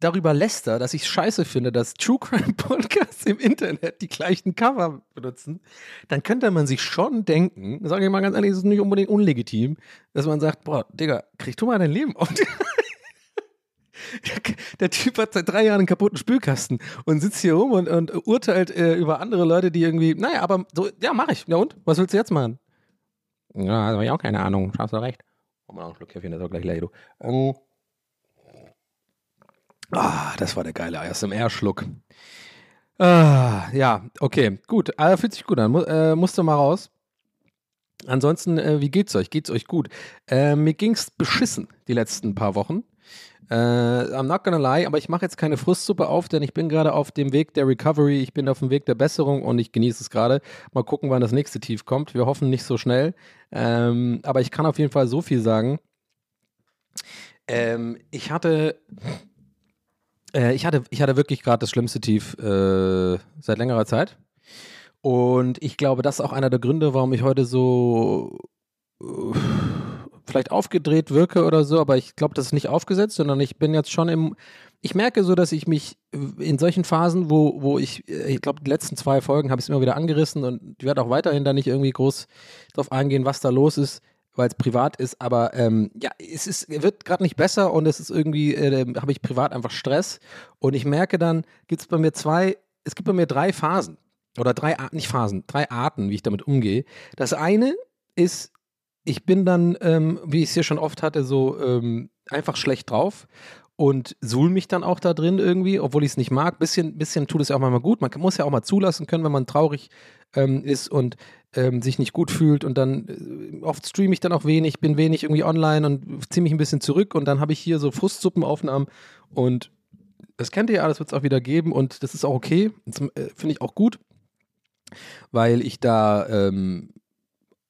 darüber läster, dass ich scheiße finde, dass True Crime [LAUGHS] Podcasts im Internet die gleichen Cover benutzen, dann könnte man sich schon denken, sage ich mal ganz ehrlich, es ist nicht unbedingt unlegitim, dass man sagt, boah, Digga, krieg du mal dein Leben auf. [LAUGHS] Der Typ hat seit drei Jahren einen kaputten Spülkasten und sitzt hier rum und, und urteilt äh, über andere Leute, die irgendwie, naja, aber so, ja, mach ich. Ja und? Was willst du jetzt machen? Ja, also ich auch keine Ahnung, hast du recht. Komm mal noch einen Schluck Kaffee, das ist auch gleich leer, du. Ähm. Ah, das war der geile ASMR-Schluck. Ah, ja, okay, gut. Ah, fühlt sich gut an. Mu äh, musste mal raus. Ansonsten, äh, wie geht's euch? Geht's euch gut? Äh, mir ging's beschissen die letzten paar Wochen. Äh, I'm not gonna lie, aber ich mache jetzt keine Frustsuppe auf, denn ich bin gerade auf dem Weg der Recovery, ich bin auf dem Weg der Besserung und ich genieße es gerade. Mal gucken, wann das nächste Tief kommt. Wir hoffen nicht so schnell. Ähm, aber ich kann auf jeden Fall so viel sagen. Ähm, ich hatte Äh, ich, hatte, ich hatte wirklich gerade das schlimmste Tief äh, seit längerer Zeit. Und ich glaube, das ist auch einer der Gründe, warum ich heute so äh, vielleicht aufgedreht wirke oder so, aber ich glaube, das ist nicht aufgesetzt, sondern ich bin jetzt schon im. Ich merke so, dass ich mich in solchen Phasen, wo, wo ich, äh, ich glaube, die letzten zwei Folgen habe ich es immer wieder angerissen und ich werde auch weiterhin da nicht irgendwie groß drauf eingehen, was da los ist, weil es privat ist, aber ähm, ja, es ist, wird gerade nicht besser und es ist irgendwie, äh, habe ich privat einfach Stress und ich merke dann, gibt es bei mir zwei, es gibt bei mir drei Phasen oder drei, nicht Phasen, drei Arten, wie ich damit umgehe. Das eine ist, ich bin dann, ähm, wie ich es hier schon oft hatte, so ähm, einfach schlecht drauf und suhl mich dann auch da drin irgendwie, obwohl ich es nicht mag. Bisschen, bisschen tut es ja auch manchmal gut. Man muss ja auch mal zulassen können, wenn man traurig ähm, ist und ähm, sich nicht gut fühlt und dann äh, oft streame ich dann auch wenig, bin wenig irgendwie online und ziehe mich ein bisschen zurück und dann habe ich hier so Frustsuppenaufnahmen und das kennt ihr ja, das wird es auch wieder geben und das ist auch okay. Äh, Finde ich auch gut, weil ich da ähm,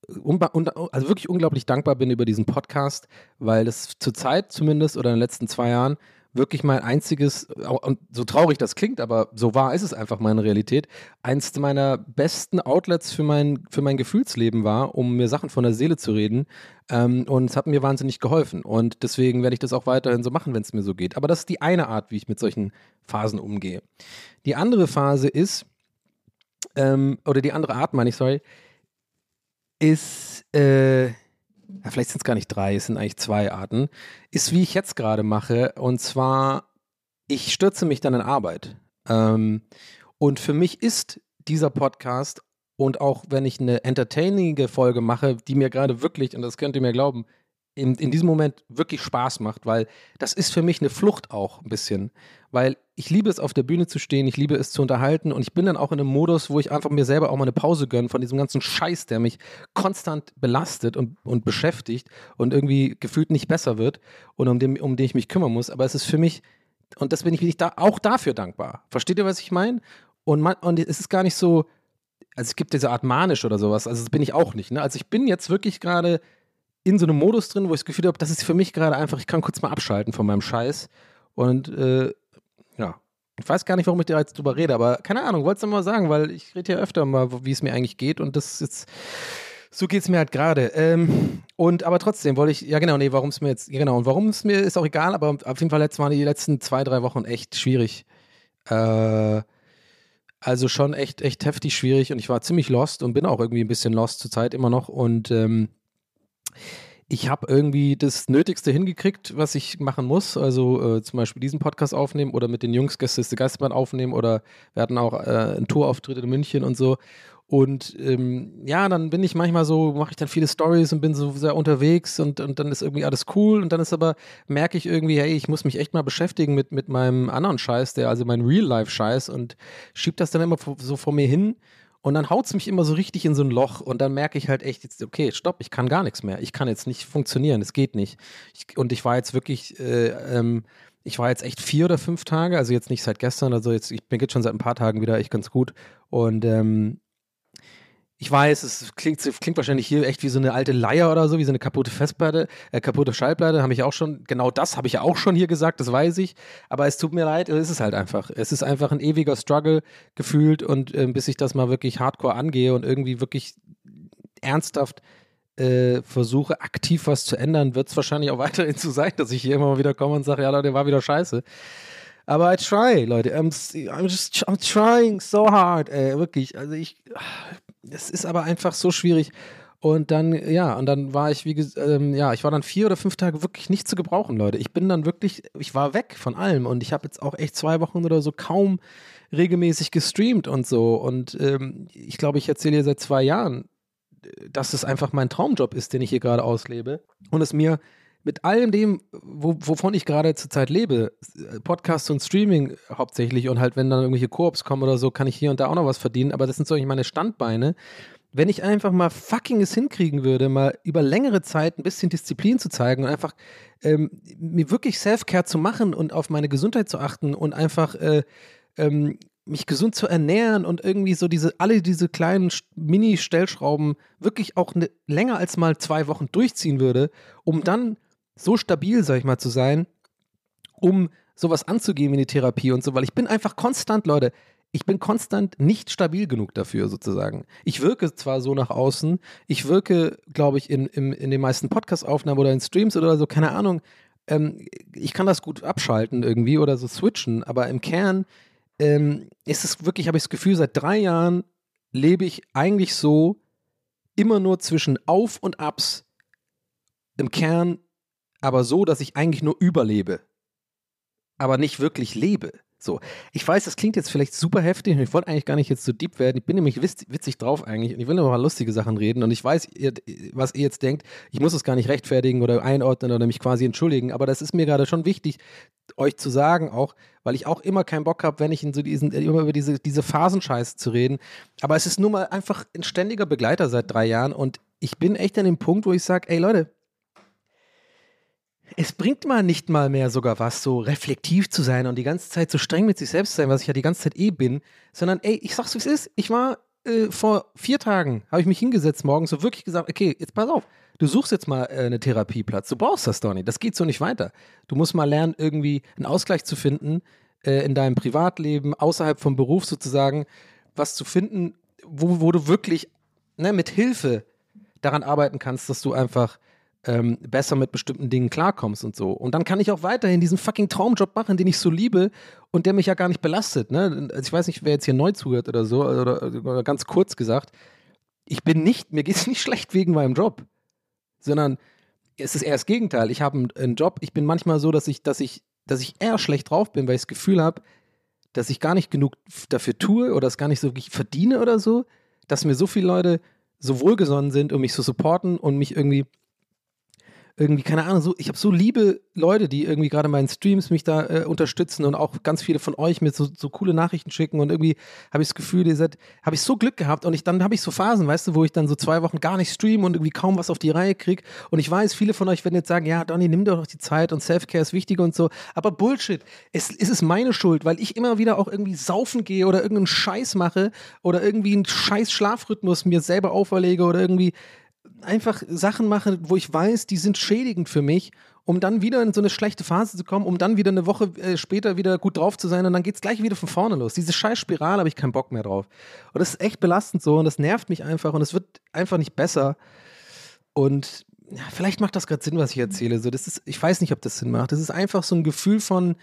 also wirklich unglaublich dankbar bin über diesen Podcast, weil das zurzeit zumindest oder in den letzten zwei Jahren wirklich mein einziges, und so traurig das klingt, aber so wahr ist es einfach meine Realität, eins meiner besten Outlets für mein, für mein Gefühlsleben war, um mir Sachen von der Seele zu reden. Ähm, und es hat mir wahnsinnig geholfen. Und deswegen werde ich das auch weiterhin so machen, wenn es mir so geht. Aber das ist die eine Art, wie ich mit solchen Phasen umgehe. Die andere Phase ist, ähm, oder die andere Art, meine ich, sorry, ist, äh, ja, vielleicht sind es gar nicht drei, es sind eigentlich zwei Arten, ist, wie ich jetzt gerade mache. Und zwar, ich stürze mich dann in Arbeit. Ähm, und für mich ist dieser Podcast und auch wenn ich eine entertainige Folge mache, die mir gerade wirklich, und das könnt ihr mir glauben, in, in diesem Moment wirklich Spaß macht, weil das ist für mich eine Flucht auch ein bisschen. Weil ich liebe es, auf der Bühne zu stehen, ich liebe es zu unterhalten und ich bin dann auch in einem Modus, wo ich einfach mir selber auch mal eine Pause gönne von diesem ganzen Scheiß, der mich konstant belastet und, und beschäftigt und irgendwie gefühlt nicht besser wird und um den, um den ich mich kümmern muss. Aber es ist für mich, und das bin ich wirklich da, auch dafür dankbar. Versteht ihr, was ich meine? Und, man, und es ist gar nicht so, also es gibt diese Art manisch oder sowas, also das bin ich auch nicht. Ne? Also ich bin jetzt wirklich gerade in so einem Modus drin, wo ich das Gefühl habe, das ist für mich gerade einfach, ich kann kurz mal abschalten von meinem Scheiß. Und äh, ja, ich weiß gar nicht, warum ich dir jetzt drüber rede, aber keine Ahnung, wollte es mal sagen, weil ich rede ja öfter mal, wie es mir eigentlich geht und das jetzt, so geht es mir halt gerade. Ähm, und aber trotzdem wollte ich, ja genau, nee, warum es mir jetzt, genau, und warum es mir ist auch egal, aber auf jeden Fall jetzt waren die letzten zwei, drei Wochen echt schwierig. Äh, also schon echt, echt heftig schwierig und ich war ziemlich lost und bin auch irgendwie ein bisschen lost zur Zeit immer noch und ähm, ich habe irgendwie das Nötigste hingekriegt, was ich machen muss. Also äh, zum Beispiel diesen Podcast aufnehmen oder mit den Jungs Gäste Geisterbahn aufnehmen oder wir hatten auch äh, einen Tourauftritt in München und so. Und ähm, ja, dann bin ich manchmal so, mache ich dann viele Stories und bin so sehr unterwegs und, und dann ist irgendwie alles cool und dann ist aber, merke ich irgendwie, hey, ich muss mich echt mal beschäftigen mit, mit meinem anderen Scheiß, der, also mein Real-Life-Scheiß und schieb das dann immer so vor mir hin und dann haut es mich immer so richtig in so ein Loch und dann merke ich halt echt, jetzt, okay, stopp, ich kann gar nichts mehr. Ich kann jetzt nicht funktionieren, es geht nicht. Ich, und ich war jetzt wirklich, äh, ähm, ich war jetzt echt vier oder fünf Tage, also jetzt nicht seit gestern, also jetzt, ich bin jetzt schon seit ein paar Tagen wieder echt ganz gut. Und ähm, ich weiß, es klingt, klingt wahrscheinlich hier echt wie so eine alte Leier oder so, wie so eine kaputte Festplatte, äh, kaputte Schallplatte, habe ich auch schon, genau das habe ich ja auch schon hier gesagt, das weiß ich. Aber es tut mir leid, es ist halt einfach. Es ist einfach ein ewiger Struggle gefühlt und äh, bis ich das mal wirklich hardcore angehe und irgendwie wirklich ernsthaft äh, versuche, aktiv was zu ändern, wird es wahrscheinlich auch [LAUGHS] weiterhin so sein, dass ich hier immer mal wieder komme und sage, ja Leute, war wieder scheiße. Aber I try, Leute. I'm, I'm just I'm trying so hard, ey, wirklich. Also ich, es ist aber einfach so schwierig. Und dann, ja, und dann war ich, wie ähm, ja, ich war dann vier oder fünf Tage wirklich nicht zu gebrauchen, Leute. Ich bin dann wirklich, ich war weg von allem und ich habe jetzt auch echt zwei Wochen oder so kaum regelmäßig gestreamt und so. Und ähm, ich glaube, ich erzähle hier seit zwei Jahren, dass es einfach mein Traumjob ist, den ich hier gerade auslebe. Und es mir mit allem dem, wo, wovon ich gerade zurzeit lebe, Podcasts und Streaming hauptsächlich und halt, wenn dann irgendwelche Koops kommen oder so, kann ich hier und da auch noch was verdienen, aber das sind so eigentlich meine Standbeine. Wenn ich einfach mal fucking es hinkriegen würde, mal über längere Zeit ein bisschen Disziplin zu zeigen und einfach ähm, mir wirklich Self-Care zu machen und auf meine Gesundheit zu achten und einfach äh, ähm, mich gesund zu ernähren und irgendwie so diese, alle diese kleinen Sch- Mini-Stellschrauben wirklich auch ne, länger als mal zwei Wochen durchziehen würde, um dann so stabil, sag ich mal, zu sein, um sowas anzugehen wie eine Therapie und so, weil ich bin einfach konstant, Leute, ich bin konstant nicht stabil genug dafür, sozusagen. Ich wirke zwar so nach außen, ich wirke, glaube ich, in, in, in den meisten Podcast-Aufnahmen oder in Streams oder so, keine Ahnung, ähm, ich kann das gut abschalten irgendwie oder so switchen, aber im Kern ähm, ist es wirklich, habe ich das Gefühl, seit drei Jahren lebe ich eigentlich so immer nur zwischen Auf und Abs im Kern, aber so, dass ich eigentlich nur überlebe, aber nicht wirklich lebe. So, ich weiß, das klingt jetzt vielleicht super heftig und ich wollte eigentlich gar nicht jetzt so deep werden. Ich bin nämlich witzig, drauf eigentlich und ich will nur mal lustige Sachen reden und ich weiß, was ihr jetzt denkt. Ich muss es gar nicht rechtfertigen oder einordnen oder mich quasi entschuldigen, aber das ist mir gerade schon wichtig, euch zu sagen auch, weil ich auch immer keinen Bock habe, wenn ich in so diesen, immer über diese, diese Phasenscheiße zu reden. Aber es ist nun mal einfach ein ständiger Begleiter seit drei Jahren und ich bin echt an dem Punkt, wo ich sage, ey Leute, es bringt mal nicht mal mehr sogar was, so reflektiv zu sein und die ganze Zeit so streng mit sich selbst zu sein, was ich ja die ganze Zeit eh bin, sondern ey, ich sag's wie es ist, ich war äh, vor vier Tagen, habe ich mich hingesetzt morgens so wirklich gesagt, okay, jetzt pass auf, du suchst jetzt mal äh, einen Therapieplatz, du brauchst das doch nicht, das geht so nicht weiter. Du musst mal lernen, irgendwie einen Ausgleich zu finden äh, in deinem Privatleben, außerhalb vom Beruf sozusagen, was zu finden, wo, wo du wirklich ne, mit Hilfe daran arbeiten kannst, dass du einfach ähm, besser mit bestimmten Dingen klarkommst und so. Und dann kann ich auch weiterhin diesen fucking Traumjob machen, den ich so liebe und der mich ja gar nicht belastet. Ne? Also ich weiß nicht, wer jetzt hier neu zuhört oder so, oder, oder ganz kurz gesagt, ich bin nicht, mir geht es [LAUGHS] nicht schlecht wegen meinem Job, sondern es ist eher das Gegenteil. Ich habe einen, Job, ich bin manchmal so, dass ich, dass ich, dass ich eher schlecht drauf bin, weil ich das Gefühl habe, dass ich gar nicht genug dafür tue oder es gar nicht so wirklich verdiene oder so, dass mir so viele Leute so wohlgesonnen sind und mich so supporten und mich irgendwie irgendwie, keine Ahnung, so, ich habe so liebe Leute, die irgendwie gerade meinen Streams mich da äh, unterstützen und auch ganz viele von euch mir so, so coole Nachrichten schicken und irgendwie habe ich das Gefühl, ihr seid, habe ich so Glück gehabt und ich dann habe ich so Phasen, weißt du, wo ich dann so zwei Wochen gar nicht streame und irgendwie kaum was auf die Reihe kriege und ich weiß, viele von euch werden jetzt sagen, ja, Donny, nimm doch die Zeit und Selfcare ist wichtig und so, aber Bullshit, es, es ist meine Schuld, weil ich immer wieder auch irgendwie saufen gehe oder irgendeinen Scheiß mache oder irgendwie einen scheiß Schlafrhythmus mir selber auferlege oder irgendwie einfach Sachen mache, wo ich weiß, die sind schädigend für mich, um dann wieder in so eine schlechte Phase zu kommen, um dann wieder eine Woche äh, später wieder gut drauf zu sein und dann geht es gleich wieder von vorne los. Diese scheiß Spirale habe ich keinen Bock mehr drauf. Und das ist echt belastend so und das nervt mich einfach und es wird einfach nicht besser. Und ja, vielleicht macht das gerade Sinn, was ich erzähle. So, das ist, ich weiß nicht, ob das Sinn macht. Das ist einfach so ein Gefühl von,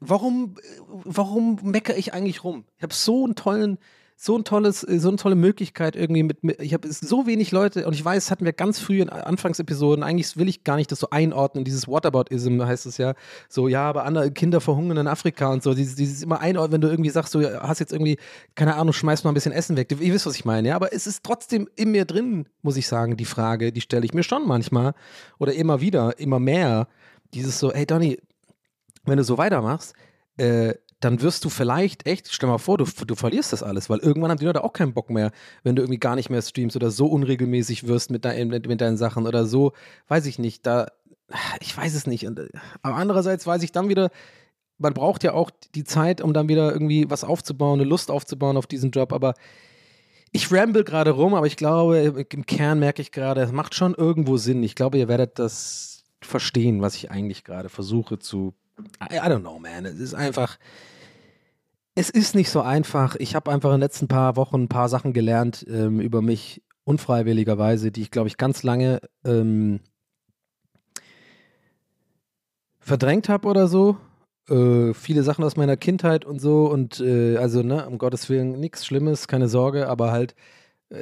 warum, warum meckere ich eigentlich rum? Ich habe so einen tollen so ein tolles, äh, so eine tolle Möglichkeit irgendwie mit, mit ich habe so wenig Leute und ich weiß, hatten wir ganz früh in Anfangsepisoden, eigentlich will ich gar nicht das so einordnen, dieses Whataboutism heißt es ja, so ja, aber andere Kinder verhungern in Afrika und so, dieses, dieses immer einordnen, wenn du irgendwie sagst, du hast jetzt irgendwie, keine Ahnung, schmeißt mal ein bisschen Essen weg, ihr wisst, was ich meine, ja, aber es ist trotzdem in mir drin, muss ich sagen, die Frage, die stelle ich mir schon manchmal oder immer wieder, immer mehr, dieses so, hey Donny, wenn du so weitermachst, äh, dann wirst du vielleicht echt, stell mal vor, du, du verlierst das alles, weil irgendwann haben die Leute auch keinen Bock mehr, wenn du irgendwie gar nicht mehr streamst oder so unregelmäßig wirst mit, dein, mit, mit deinen Sachen oder so, weiß ich nicht, da, ich weiß es nicht. Und, aber andererseits weiß ich dann wieder, man braucht ja auch die Zeit, um dann wieder irgendwie was aufzubauen, eine Lust aufzubauen auf diesen Job, aber ich ramble gerade rum, aber ich glaube, im Kern merke ich gerade, es macht schon irgendwo Sinn. Ich glaube, ihr werdet das verstehen, was ich eigentlich gerade versuche zu. I, I don't know, man. Es ist einfach es ist nicht so einfach. Ich habe einfach in den letzten paar Wochen ein paar Sachen gelernt ähm, über mich unfreiwilligerweise, die ich, glaube ich, ganz lange ähm, verdrängt habe oder so. Äh, viele Sachen aus meiner Kindheit und so und äh, also, ne, um Gottes Willen, nichts Schlimmes, keine Sorge, aber halt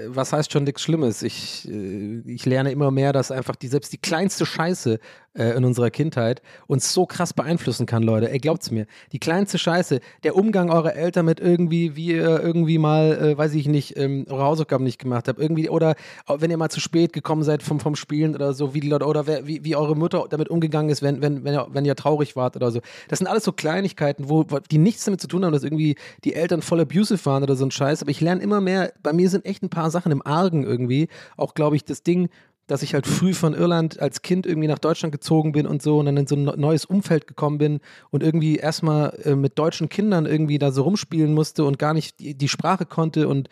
was heißt schon nichts Schlimmes? Ich, äh, ich lerne immer mehr, dass einfach die, selbst die kleinste Scheiße äh, in unserer Kindheit uns so krass beeinflussen kann, Leute. Ey, glaubt's mir. Die kleinste Scheiße, der Umgang eurer Eltern mit irgendwie, wie ihr irgendwie mal, äh, weiß ich nicht, ähm, eure Hausaufgaben nicht gemacht habt, irgendwie, oder wenn ihr mal zu spät gekommen seid vom, vom Spielen oder so, wie die Leute, oder wie, wie eure Mutter damit umgegangen ist, wenn, wenn, wenn, ihr, wenn ihr traurig wart oder so. Das sind alles so Kleinigkeiten, wo, die nichts damit zu tun haben, dass irgendwie die Eltern voll abusive waren oder so ein Scheiß. Aber ich lerne immer mehr, bei mir sind echt ein paar Sachen im Argen irgendwie. Auch, glaube ich, das Ding, dass ich halt früh von Irland als Kind irgendwie nach Deutschland gezogen bin und so und dann in so ein neues Umfeld gekommen bin und irgendwie erstmal äh, mit deutschen Kindern irgendwie da so rumspielen musste und gar nicht die, die Sprache konnte und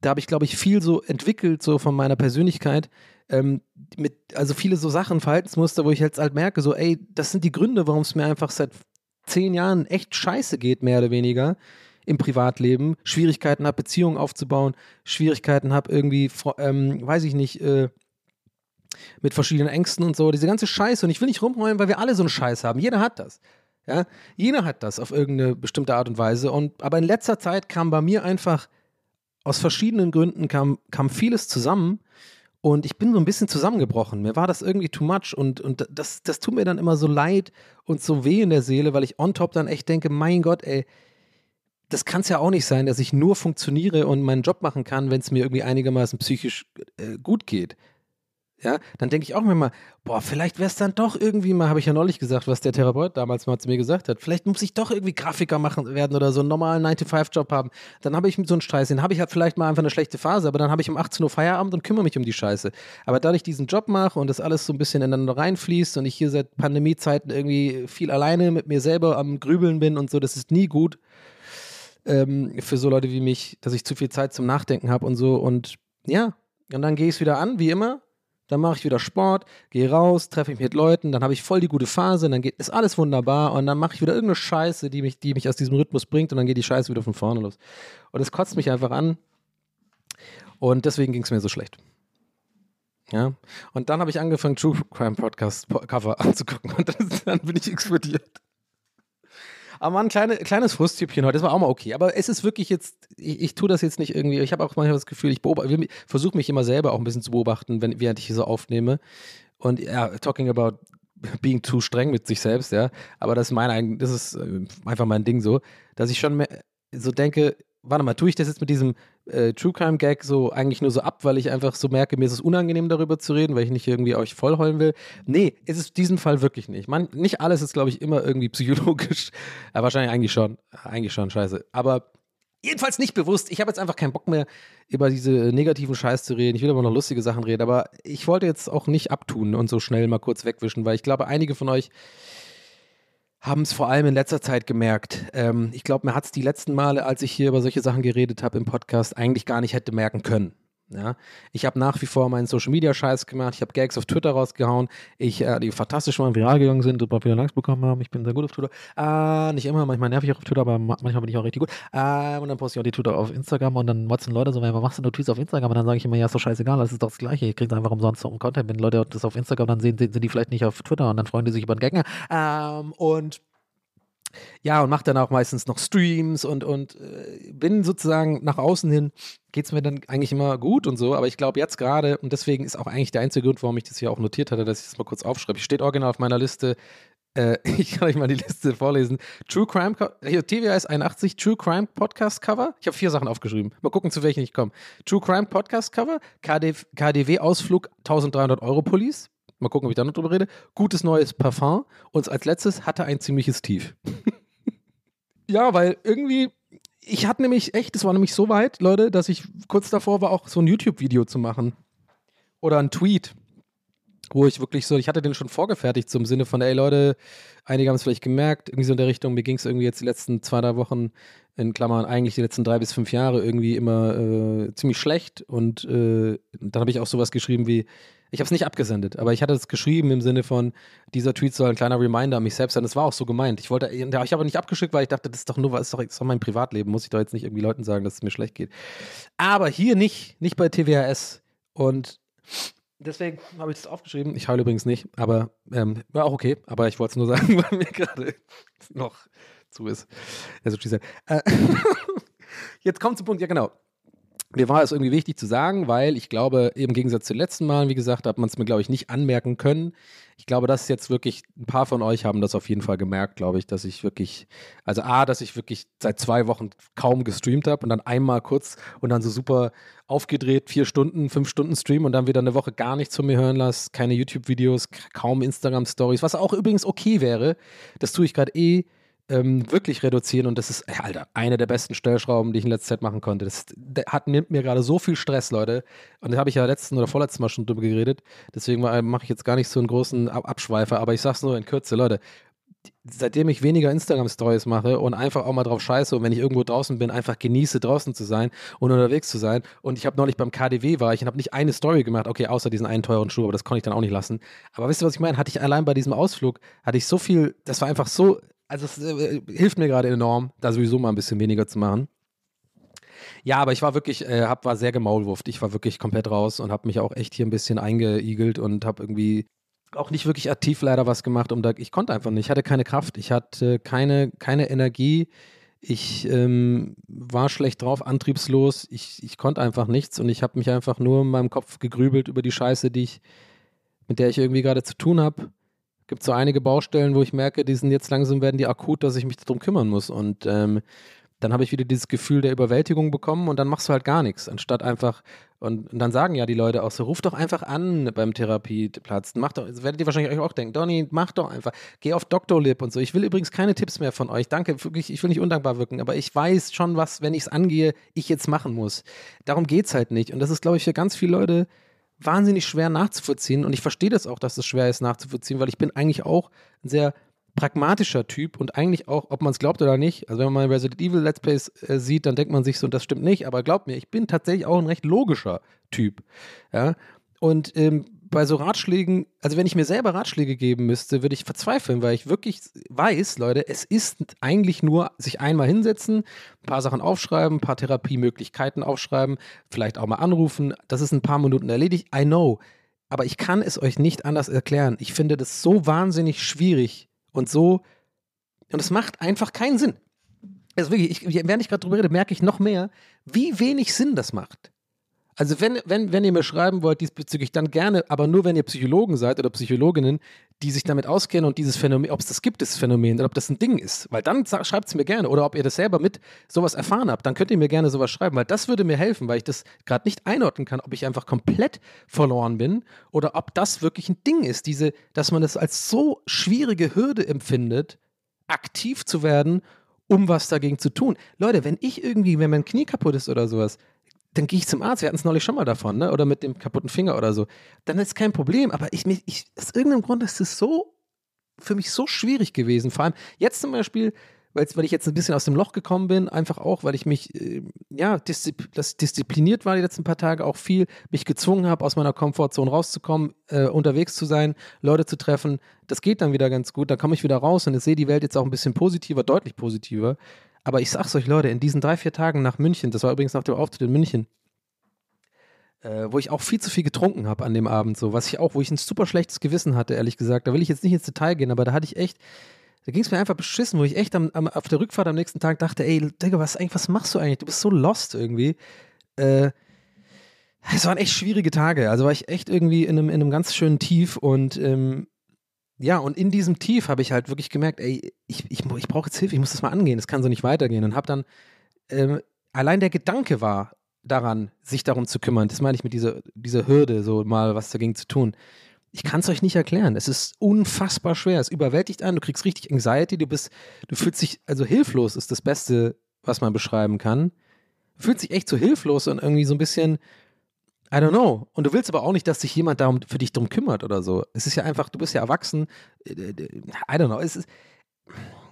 da habe ich, glaube ich, viel so entwickelt, so von meiner Persönlichkeit, ähm, mit, also viele so Sachen, Verhaltensmuster, wo ich jetzt halt merke, so, ey, das sind die Gründe, warum es mir einfach seit zehn Jahren echt scheiße geht, mehr oder weniger im Privatleben, Schwierigkeiten habe, Beziehungen aufzubauen, Schwierigkeiten habe, irgendwie, ähm, weiß ich nicht, äh, mit verschiedenen Ängsten und so, diese ganze Scheiße. Und ich will nicht rumheulen, weil wir alle so einen Scheiß haben. Jeder hat das. Ja, jeder hat das auf irgendeine bestimmte Art und Weise. Und aber in letzter Zeit kam bei mir einfach aus verschiedenen Gründen kam, kam vieles zusammen und ich bin so ein bisschen zusammengebrochen. Mir war das irgendwie too much und, und das, das tut mir dann immer so leid und so weh in der Seele, weil ich on top dann echt denke, mein Gott, ey, das kann es ja auch nicht sein, dass ich nur funktioniere und meinen Job machen kann, wenn es mir irgendwie einigermaßen psychisch äh, gut geht. Ja, dann denke ich auch mir mal, boah, vielleicht wäre es dann doch irgendwie mal, habe ich ja neulich gesagt, was der Therapeut damals mal zu mir gesagt hat, vielleicht muss ich doch irgendwie Grafiker machen werden oder so einen normalen 9-to-5-Job haben. Dann habe ich so einen Scheiß, dann habe ich halt vielleicht mal einfach eine schlechte Phase, aber dann habe ich um 18 Uhr Feierabend und kümmere mich um die Scheiße. Aber da ich diesen Job mache und das alles so ein bisschen ineinander reinfließt und ich hier seit Pandemiezeiten irgendwie viel alleine mit mir selber am Grübeln bin und so, das ist nie gut ähm, für so Leute wie mich, dass ich zu viel Zeit zum Nachdenken habe und so. Und ja, und dann gehe ich es wieder an, wie immer. Dann mache ich wieder Sport, gehe raus, treffe mich mit Leuten, dann habe ich voll die gute Phase, dann geht, ist alles wunderbar und dann mache ich wieder irgendeine Scheiße, die mich, die mich aus diesem Rhythmus bringt und dann geht die Scheiße wieder von vorne los. Und es kotzt mich einfach an und deswegen ging es mir so schlecht. Ja, und dann habe ich angefangen, True Crime Podcast Po- Cover [LAUGHS] anzugucken und [LAUGHS] dann bin ich explodiert. Aber ein kleine, kleines Frusttübchen heute, das war auch mal okay. Aber es ist wirklich jetzt, ich, ich tue das jetzt nicht irgendwie, ich habe auch manchmal das Gefühl, ich versuche mich immer selber auch ein bisschen zu beobachten, wenn, während ich hier so aufnehme. Und ja, talking about being too streng mit sich selbst, ja. Aber das ist mein das ist äh, einfach mein Ding so, dass ich schon mehr, so denke, warte mal, tue ich das jetzt mit diesem äh, True Crime Gag so eigentlich nur so ab, weil ich einfach so merke, mir ist es unangenehm darüber zu reden, weil ich nicht irgendwie euch vollheulen will. Nee, ist es in diesem Fall wirklich nicht. Man, nicht alles ist, glaube ich, immer irgendwie psychologisch. [LAUGHS] Ja, wahrscheinlich eigentlich schon. Eigentlich schon, scheiße. Aber jedenfalls nicht bewusst. Ich habe jetzt einfach keinen Bock mehr, über diese negativen Scheiß zu reden. Ich will aber noch lustige Sachen reden. Aber ich wollte jetzt auch nicht abtun und so schnell mal kurz wegwischen, weil ich glaube, einige von euch haben es vor allem in letzter Zeit gemerkt. Ähm, ich glaube, mir hat es die letzten Male, als ich hier über solche Sachen geredet habe im Podcast, eigentlich gar nicht hätte merken können. Ja, ich habe nach wie vor meinen Social Media Scheiß gemacht. Ich habe Gags auf Twitter rausgehauen, ich, äh, die fantastisch waren, viral gegangen sind, super viele Likes bekommen haben. Ich bin sehr gut auf Twitter. Äh, nicht immer, manchmal nerv ich auch auf Twitter, aber ma- manchmal bin ich auch richtig gut. Äh, und dann poste ich auch die Twitter auf Instagram und dann motzen Leute so, was machst du nur Tweets auf Instagram? Und dann sage ich immer, ja, ist doch scheißegal, das ist doch das Gleiche. Ihr kriegt einfach umsonst so einen Content. Wenn Leute das auf Instagram dann sehen, sind die vielleicht nicht auf Twitter und dann freuen die sich über einen Gag. Ähm, und ja, und mache dann auch meistens noch Streams und, und äh, bin sozusagen nach außen hin, geht es mir dann eigentlich immer gut und so, aber ich glaube jetzt gerade, und deswegen ist auch eigentlich der einzige Grund, warum ich das hier auch notiert hatte, dass ich das mal kurz aufschreibe. Steht original auf meiner Liste, äh, [LAUGHS] ich kann euch mal die Liste vorlesen. True Crime, hier, TWS 81, True Crime Podcast Cover. Ich habe vier Sachen aufgeschrieben. Mal gucken, zu welchen ich komme. True Crime Podcast Cover, KD, KDW-Ausflug 1300 Euro Police. Mal gucken, ob ich da noch drüber rede. Gutes neues Parfum. Und als letztes hatte ein ziemliches Tief. [LAUGHS] Ja, weil irgendwie, ich hatte nämlich echt, es war nämlich so weit, Leute, dass ich kurz davor war, auch so ein YouTube-Video zu machen. Oder ein Tweet, wo ich wirklich so, ich hatte den schon vorgefertigt, so Sinne von, ey Leute, einige haben es vielleicht gemerkt, irgendwie so in der Richtung, mir ging es irgendwie jetzt die letzten zwei, drei Wochen, in Klammern eigentlich die letzten drei bis fünf Jahre irgendwie immer äh, ziemlich schlecht. Und äh, dann habe ich auch sowas geschrieben wie, ich habe es nicht abgesendet, aber ich hatte es geschrieben im Sinne von, dieser Tweet soll ein kleiner Reminder an mich selbst sein. Das war auch so gemeint. Ich wollte, ich habe nicht abgeschickt, weil ich dachte, das ist doch nur, das ist doch, ist doch mein Privatleben. Muss ich doch jetzt nicht irgendwie Leuten sagen, dass es mir schlecht geht. Aber hier nicht, nicht bei TWHS. Und deswegen habe ich das aufgeschrieben. Ich heule übrigens nicht, aber ähm, war auch okay. Aber ich wollte es nur sagen, [LAUGHS] weil mir gerade noch zu ist. Also, äh, [LAUGHS] jetzt kommt zum Punkt, ja genau. Mir war es irgendwie wichtig zu sagen, weil ich glaube, im Gegensatz zu den letzten Malen, wie gesagt, hat man es mir, glaube ich, nicht anmerken können. Ich glaube, dass jetzt wirklich, ein paar von euch haben das auf jeden Fall gemerkt, glaube ich, dass ich wirklich, also A, dass ich wirklich seit zwei Wochen kaum gestreamt habe und dann einmal kurz und dann so super aufgedreht, vier Stunden, fünf Stunden Stream und dann wieder eine Woche gar nichts von mir hören lasse, keine YouTube-Videos, kaum Instagram-Stories, was auch übrigens okay wäre. Das tue ich gerade eh ähm, wirklich reduzieren und das ist, ey, Alter, eine der besten Stellschrauben, die ich in letzter Zeit machen konnte. Das hat, nimmt mir gerade so viel Stress, Leute. Und da habe ich ja letzten oder vorletzten Mal schon drüber geredet. Deswegen mache ich jetzt gar nicht so einen großen Ab Abschweifer, aber ich sag's nur in Kürze, Leute. seitdem ich weniger Instagram-Stories mache und einfach auch mal drauf scheiße und wenn ich irgendwo draußen bin, einfach genieße, draußen zu sein und unterwegs zu sein. Und ich habe neulich beim KDW war ich und habe nicht eine Story gemacht, okay, außer diesen einen teuren Schuh, aber das konnte ich dann auch nicht lassen. Aber wisst ihr, was ich meine? Hatte ich allein bei diesem Ausflug, hatte ich so viel, das war einfach so, also es äh, hilft mir gerade enorm, da sowieso mal ein bisschen weniger zu machen. Ja, aber ich war wirklich, äh, hab, war sehr gemaulwurft. Ich war wirklich komplett raus und habe mich auch echt hier ein bisschen eingeigelt und habe irgendwie auch nicht wirklich aktiv leider was gemacht, um da, ich konnte einfach nicht, ich hatte keine Kraft, ich hatte keine, keine Energie, ich ähm, war schlecht drauf, antriebslos, ich, ich konnte einfach nichts und ich habe mich einfach nur in meinem Kopf gegrübelt über die Scheiße, die ich, mit der ich irgendwie gerade zu tun habe. Gibt so einige Baustellen, wo ich merke, die sind jetzt langsam werden die akut, dass ich mich darum kümmern muss. Und ähm, dann habe ich wieder dieses Gefühl der Überwältigung bekommen und dann machst du halt gar nichts, anstatt einfach, und, und dann sagen ja die Leute auch so, ruf doch einfach an beim Therapieplatz, mach doch, werdet ihr wahrscheinlich euch auch denken, Donny, mach doch einfach, geh auf Doctolib und so. Ich will übrigens keine Tipps mehr von euch, danke, wirklich, ich will nicht undankbar wirken, aber ich weiß schon, was, wenn ich es angehe, ich jetzt machen muss. Darum geht es halt nicht. Und das ist, glaube ich, für ganz viele Leute wahnsinnig schwer nachzuvollziehen und ich verstehe das auch, dass es schwer ist nachzuvollziehen, weil ich bin eigentlich auch ein sehr pragmatischer Typ und eigentlich auch, ob man es glaubt oder nicht, also wenn man Resident Evil Let's Plays äh, sieht, dann denkt man sich so, das stimmt nicht, aber glaubt mir, ich bin tatsächlich auch ein recht logischer Typ. Ja? Und ähm, bei so Ratschlägen, also wenn ich mir selber Ratschläge geben müsste, würde ich verzweifeln, weil ich wirklich weiß, Leute, es ist eigentlich nur sich einmal hinsetzen, ein paar Sachen aufschreiben, ein paar Therapiemöglichkeiten aufschreiben, vielleicht auch mal anrufen, das ist ein paar Minuten erledigt, I know. Aber ich kann es euch nicht anders erklären. Ich finde das so wahnsinnig schwierig, und so, und es macht einfach keinen Sinn. Also wirklich, ich, während ich gerade drüber rede, merke ich noch mehr, wie wenig Sinn das macht. Also wenn, wenn, wenn ihr mir schreiben wollt diesbezüglich, dann gerne, aber nur wenn ihr Psychologen seid oder Psychologinnen, die sich damit auskennen und dieses Phänomen, ob es das gibt, das Phänomen, oder ob das ein Ding ist. Weil dann schreibt es mir gerne. Oder ob ihr das selber mit sowas erfahren habt, dann könnt ihr mir gerne sowas schreiben, weil das würde mir helfen, weil ich das gerade nicht einordnen kann, ob ich einfach komplett verloren bin oder ob das wirklich ein Ding ist, diese, dass man das als so schwierige Hürde empfindet, aktiv zu werden um was dagegen zu tun. Leute, wenn ich irgendwie, wenn mein Knie kaputt ist oder sowas, dann gehe ich zum Arzt. Wir hatten es neulich schon mal davon, ne? Oder mit dem kaputten Finger oder so. Dann ist kein Problem. Aber ich, ich, aus irgendeinem Grund ist es so für mich so schwierig gewesen. Vor allem jetzt zum Beispiel, weil ich jetzt ein bisschen aus dem Loch gekommen bin, einfach auch, weil ich mich, äh, ja, disziplin das diszipliniert war die letzten paar Tage auch viel, mich gezwungen habe, aus meiner Komfortzone rauszukommen, äh, unterwegs zu sein, Leute zu treffen. Das geht dann wieder ganz gut. Da komme ich wieder raus und ich sehe die Welt jetzt auch ein bisschen positiver, deutlich positiver. Aber ich sag's euch, Leute, in diesen drei, vier Tagen nach München, das war übrigens nach dem Auftritt in München, äh, wo ich auch viel zu viel getrunken habe an dem Abend, so, was ich auch, wo ich ein super schlechtes Gewissen hatte, ehrlich gesagt. Da will ich jetzt nicht ins Detail gehen, aber da hatte ich echt, da ging es mir einfach beschissen, wo ich echt am, am, auf der Rückfahrt am nächsten Tag dachte, ey, Digga, was, was machst du eigentlich? Du bist so lost irgendwie. Äh, es waren echt schwierige Tage. Also war ich echt irgendwie in einem, in einem ganz schönen Tief und ähm, ja, und in diesem Tief habe ich halt wirklich gemerkt, ey, ich, ich, ich brauche jetzt Hilfe, ich muss das mal angehen, das kann so nicht weitergehen. Und habe dann, ähm, allein der Gedanke war daran, sich darum zu kümmern, das meine ich mit dieser, dieser Hürde, so mal was dagegen zu tun. Ich kann es euch nicht erklären. Es ist unfassbar schwer. Es überwältigt einen. Du kriegst richtig Anxiety. Du bist, du fühlst dich, also hilflos ist das Beste, was man beschreiben kann. Du fühlst dich echt so hilflos und irgendwie so ein bisschen, I don't know. Und du willst aber auch nicht, dass sich jemand darum für dich drum kümmert oder so. Es ist ja einfach, du bist ja erwachsen. Äh, I don't know. Es ist,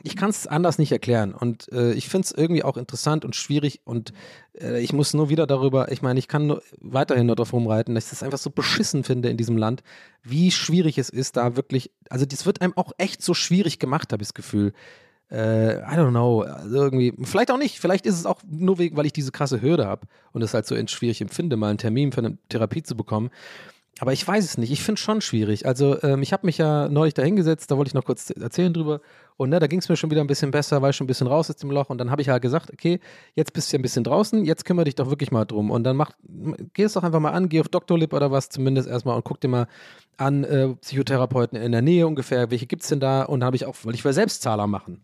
ich kann es anders nicht erklären. Und äh, ich finde es irgendwie auch interessant und schwierig. Und äh, ich muss nur wieder darüber, ich meine, ich kann nur weiterhin nur darauf rumreiten, dass ich das einfach so beschissen finde in diesem Land, wie schwierig es ist, da wirklich, also das wird einem auch echt so schwierig gemacht, habe ich das Gefühl äh, I don't know, also irgendwie, vielleicht auch nicht, vielleicht ist es auch nur wegen, weil ich diese krasse Hürde habe und es halt so schwierig empfinde, mal einen Termin für eine Therapie zu bekommen. Aber ich weiß es nicht, ich finde es schon schwierig. Also ähm, ich habe mich ja neulich da hingesetzt, da wollte ich noch kurz erzählen drüber und ne, da ging es mir schon wieder ein bisschen besser, war ich schon ein bisschen raus aus dem Loch und dann habe ich halt gesagt, okay, jetzt bist du ja ein bisschen draußen, jetzt kümmere dich doch wirklich mal drum und dann mach, geh es doch einfach mal an, geh auf Doctolib oder was zumindest erstmal und guck dir mal an, äh, Psychotherapeuten in der Nähe ungefähr, welche gibt es denn da und habe ich auch, weil ich will Selbstzahler machen.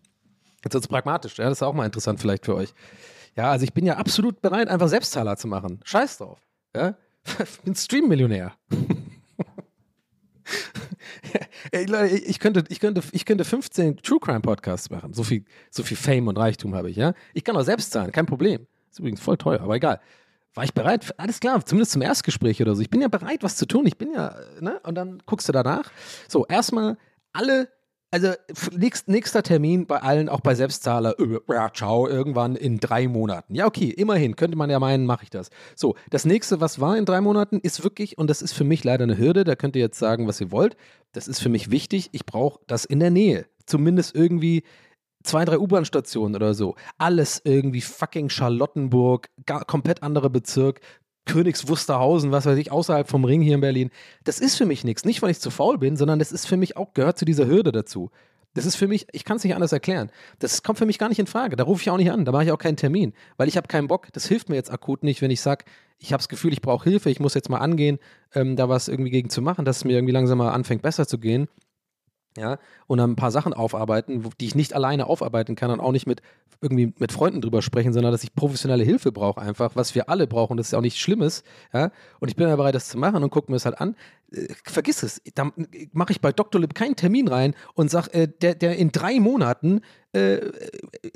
Jetzt es pragmatisch, ja, das ist auch mal interessant vielleicht für euch. Ja, also ich bin ja absolut bereit, einfach Selbstzahler zu machen. Scheiß drauf. Ja? Ich [LAUGHS] bin Stream-Millionär. [LAUGHS] Ey, Leute, ich könnte, ich, könnte, ich könnte 15 True Crime Podcasts machen. So viel, so viel Fame und Reichtum habe ich, ja. Ich kann auch selbst zahlen, kein Problem. Ist übrigens voll teuer, aber egal. War ich bereit? Alles klar, zumindest zum Erstgespräch oder so. Ich bin ja bereit, was zu tun. Ich bin ja, ne? Und dann guckst du danach. So, erstmal alle also nächst, nächster Termin bei allen, auch bei Selbstzahler, äh, ja, ciao, irgendwann in drei Monaten. Ja, okay, immerhin, könnte man ja meinen, mache ich das. So, das nächste, was war in drei Monaten, ist wirklich, und das ist für mich leider eine Hürde, da könnt ihr jetzt sagen, was ihr wollt, das ist für mich wichtig, ich brauche das in der Nähe. Zumindest irgendwie zwei, drei U-Bahn-Stationen oder so. Alles irgendwie fucking Charlottenburg, gar, komplett anderer Bezirk, Königs Wusterhausen, was weiß ich, außerhalb vom Ring hier in Berlin. Das ist für mich nichts. Nicht, weil ich zu faul bin, sondern das ist für mich auch, gehört zu dieser Hürde dazu. Das ist für mich, ich kann es nicht anders erklären. Das kommt für mich gar nicht in Frage. Da rufe ich auch nicht an, da mache ich auch keinen Termin, weil ich habe keinen Bock. Das hilft mir jetzt akut nicht, wenn ich sage, ich habe das Gefühl, ich brauche Hilfe, ich muss jetzt mal angehen, ähm, da was irgendwie gegen zu machen, dass es mir irgendwie langsam mal anfängt, besser zu gehen ja, und dann ein paar Sachen aufarbeiten, die ich nicht alleine aufarbeiten kann und auch nicht mit irgendwie mit Freunden drüber sprechen, sondern dass ich professionelle Hilfe brauche einfach, was wir alle brauchen, das ist auch nichts Schlimmes, ja, und ich bin ja bereit, das zu machen und gucke mir das halt an. Äh, vergiss es, da mache ich bei Dr. Lib keinen Termin rein und sag, äh, der, der in drei Monaten äh,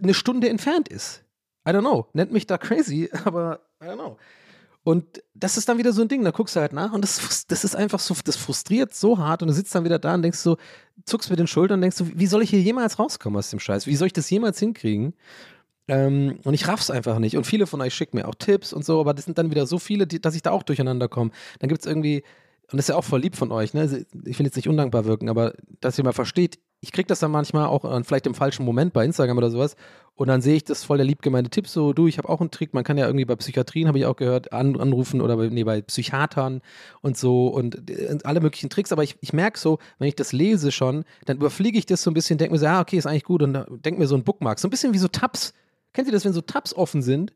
eine Stunde entfernt ist. I don't know, nennt mich da crazy, [LAUGHS] aber I don't know. Und das ist dann wieder so ein Ding, da guckst du halt nach und das, das ist einfach so, das frustriert so hart und du sitzt dann wieder da und denkst so, zuckst mit den Schultern und denkst so, wie soll ich hier jemals rauskommen aus dem Scheiß? Wie soll ich das jemals hinkriegen? Ähm, und ich raff's einfach nicht. Und viele von euch schicken mir auch Tipps und so, aber das sind dann wieder so viele, die, dass ich da auch durcheinander komme. Dann gibt's irgendwie, und das ist ja auch voll lieb von euch, ne? Ich will jetzt nicht undankbar wirken, aber dass ihr mal versteht, ich krieg das dann manchmal auch äh, vielleicht im falschen Moment bei Instagram oder sowas und dann sehe ich das voll der lieb gemeinte Tipp so, du, ich habe auch einen Trick, man kann ja irgendwie bei Psychiatrien, habe ich auch gehört, an, anrufen oder bei, nee, bei Psychiatern und so und, und alle möglichen Tricks, aber ich, ich merke so, wenn ich das lese schon, dann überfliege ich das so ein bisschen, denke mir so, ja, okay, ist eigentlich gut und denke mir so ein Bookmark, so ein bisschen wie so Tabs. Kennt ihr das, wenn so Tabs offen sind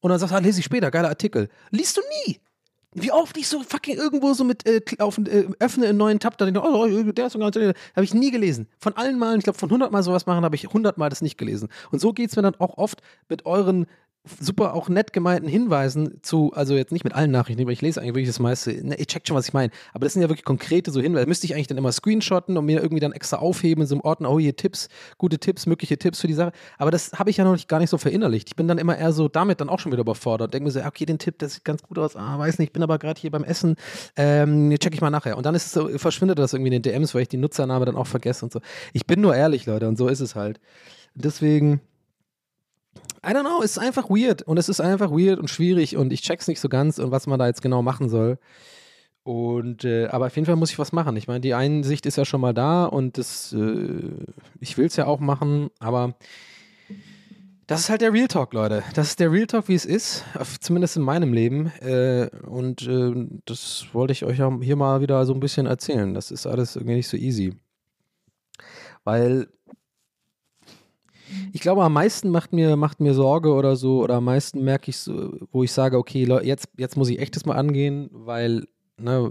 und dann sagst du, ah, lese ich später, geiler Artikel. Liest du nie. Wie oft ich so fucking irgendwo so mit äh, auf, äh, öffne einen neuen Tab, da denke ich, oh, oh, der ist so ganz, habe ich nie gelesen. Von allen Malen, ich glaube, von 100 Mal sowas machen, habe ich 100 Mal das nicht gelesen. Und so geht es mir dann auch oft mit euren super auch nett gemeinten Hinweisen zu, also jetzt nicht mit allen Nachrichten, aber ich lese eigentlich wirklich das meiste. Ne, ihr checkt schon, was ich meine. Aber das sind ja wirklich konkrete so Hinweise. Müsste ich eigentlich dann immer screenshotten und mir irgendwie dann extra aufheben in so einem Ordner, oh, hier Tipps, gute Tipps, mögliche Tipps für die Sache. Aber das habe ich ja noch nicht, gar nicht so verinnerlicht. Ich bin dann immer eher so damit dann auch schon wieder überfordert. Denke mir so, okay, den Tipp, das sieht ganz gut aus. Ah, weiß nicht, ich bin aber gerade hier beim Essen. Ähm, check ich mal nachher. Und dann ist es so, verschwindet das irgendwie in den DMs, weil ich die Nutzername dann auch vergesse und so. Ich bin nur ehrlich, Leute, und so ist es halt. Deswegen. I don't know, es ist einfach weird und es ist einfach weird und schwierig und ich check's nicht so ganz und was man da jetzt genau machen soll. Und äh, aber auf jeden Fall muss ich was machen. Ich meine, die Einsicht ist ja schon mal da und das, äh, ich will es ja auch machen, aber das ist halt der Real Talk, Leute. Das ist der Real Talk, wie es ist, zumindest in meinem Leben. Äh, und äh, das wollte ich euch hier mal wieder so ein bisschen erzählen. Das ist alles irgendwie nicht so easy. Weil ich glaube, am meisten macht mir, macht mir Sorge oder so, oder am meisten merke ich so, wo ich sage, okay, jetzt, jetzt muss ich echt das mal angehen, weil ne,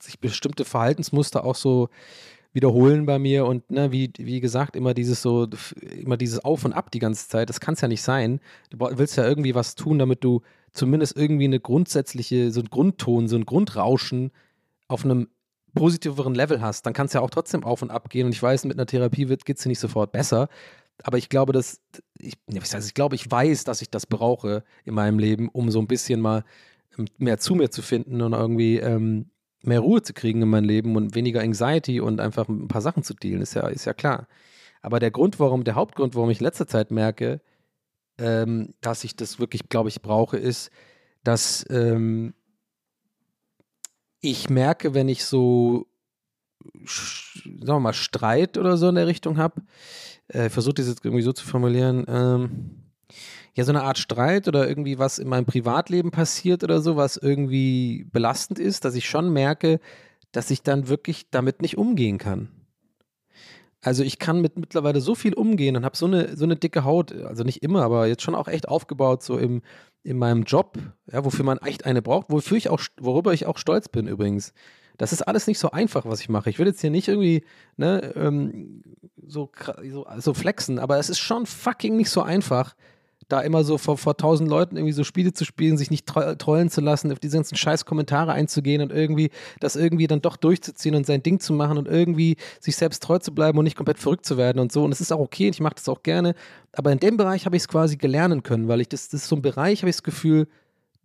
sich bestimmte Verhaltensmuster auch so wiederholen bei mir und ne, wie, wie gesagt, immer dieses so, immer dieses Auf und Ab die ganze Zeit, das kann es ja nicht sein. Du willst ja irgendwie was tun, damit du zumindest irgendwie eine grundsätzliche, so ein Grundton, so ein Grundrauschen auf einem positiveren Level hast, dann kann es ja auch trotzdem auf und ab gehen. Und ich weiß, mit einer Therapie geht es dir nicht sofort besser. Aber ich glaube, dass ich, was heißt, ich glaube, ich weiß, dass ich das brauche in meinem Leben, um so ein bisschen mal ähm, mehr zu mir zu finden und irgendwie ähm, mehr Ruhe zu kriegen in meinem Leben und weniger Anxiety und einfach ein paar Sachen zu dealen, ist ja, ist ja klar. Aber der Grund, warum, der Hauptgrund, warum ich in letzter Zeit merke, ähm, dass ich das wirklich, glaube ich, brauche, ist, dass ähm, ich merke, wenn ich so, sagen wir mal, Streit oder so in der Richtung habe, äh, versuche das jetzt irgendwie so zu formulieren, ähm, ja, so eine Art Streit oder irgendwie was in meinem Privatleben passiert oder so, was irgendwie belastend ist, dass ich schon merke, dass ich dann wirklich damit nicht umgehen kann. Also ich kann mit mittlerweile so viel umgehen und habe so eine, so eine dicke Haut, also nicht immer, aber jetzt schon auch echt aufgebaut, so im, in meinem Job, ja, wofür man echt eine braucht, wofür ich auch, worüber ich auch stolz bin übrigens. Das ist alles nicht so einfach, was ich mache. Ich will jetzt hier nicht irgendwie ne, ähm, so, so, so flexen, aber es ist schon fucking nicht so einfach, da immer so vor, vor tausend Leuten irgendwie so Spiele zu spielen, sich nicht tro trollen zu lassen, auf diese ganzen scheiß Kommentare einzugehen und irgendwie das irgendwie dann doch durchzuziehen und sein Ding zu machen und irgendwie sich selbst treu zu bleiben und nicht komplett verrückt zu werden und so. Und es ist auch okay und ich mache das auch gerne. Aber in dem Bereich habe ich es quasi gelernen können, weil ich das, das ist so ein Bereich, habe ich das Gefühl,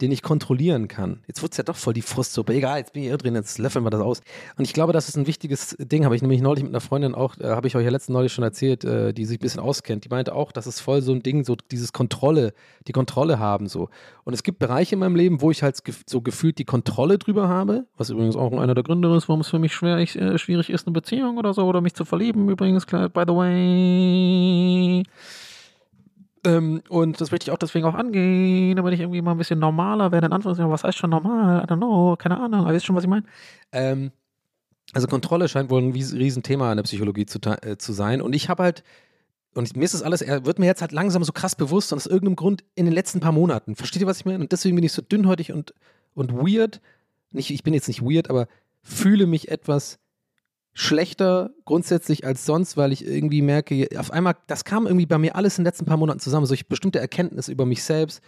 den ich kontrollieren kann. Jetzt wird es ja doch voll die Frustsuppe. Egal, jetzt bin ich hier drin, jetzt löffeln wir das aus. Und ich glaube, das ist ein wichtiges Ding. Habe ich nämlich neulich mit einer Freundin auch, äh, habe ich euch ja letzten neulich schon erzählt, äh, die sich ein bisschen auskennt. Die meinte auch, das ist voll so ein Ding, so dieses Kontrolle, die Kontrolle haben so. Und es gibt Bereiche in meinem Leben, wo ich halt gef- so gefühlt die Kontrolle drüber habe, was übrigens auch einer der Gründe ist, warum es für mich schwer, ich, äh, schwierig ist, eine Beziehung oder so, oder mich zu verlieben, übrigens, by the way. Ähm, und das möchte ich auch deswegen auch angehen, damit ich irgendwie mal ein bisschen normaler werde. In Anführungszeichen, was heißt schon normal? I don't know, keine Ahnung, aber wisst schon, was ich meine? Ähm, also Kontrolle scheint wohl ein Riesenthema in der Psychologie zu, äh, zu sein. Und ich habe halt, und mir ist das alles, er wird mir jetzt halt langsam so krass bewusst und aus irgendeinem Grund in den letzten paar Monaten. Versteht ihr, was ich meine? Und deswegen bin ich so dünnhäutig und, und weird. Nicht, ich bin jetzt nicht weird, aber fühle mich etwas schlechter grundsätzlich als sonst, weil ich irgendwie merke, auf einmal, das kam irgendwie bei mir alles in den letzten paar Monaten zusammen, solche bestimmte Erkenntnisse über mich selbst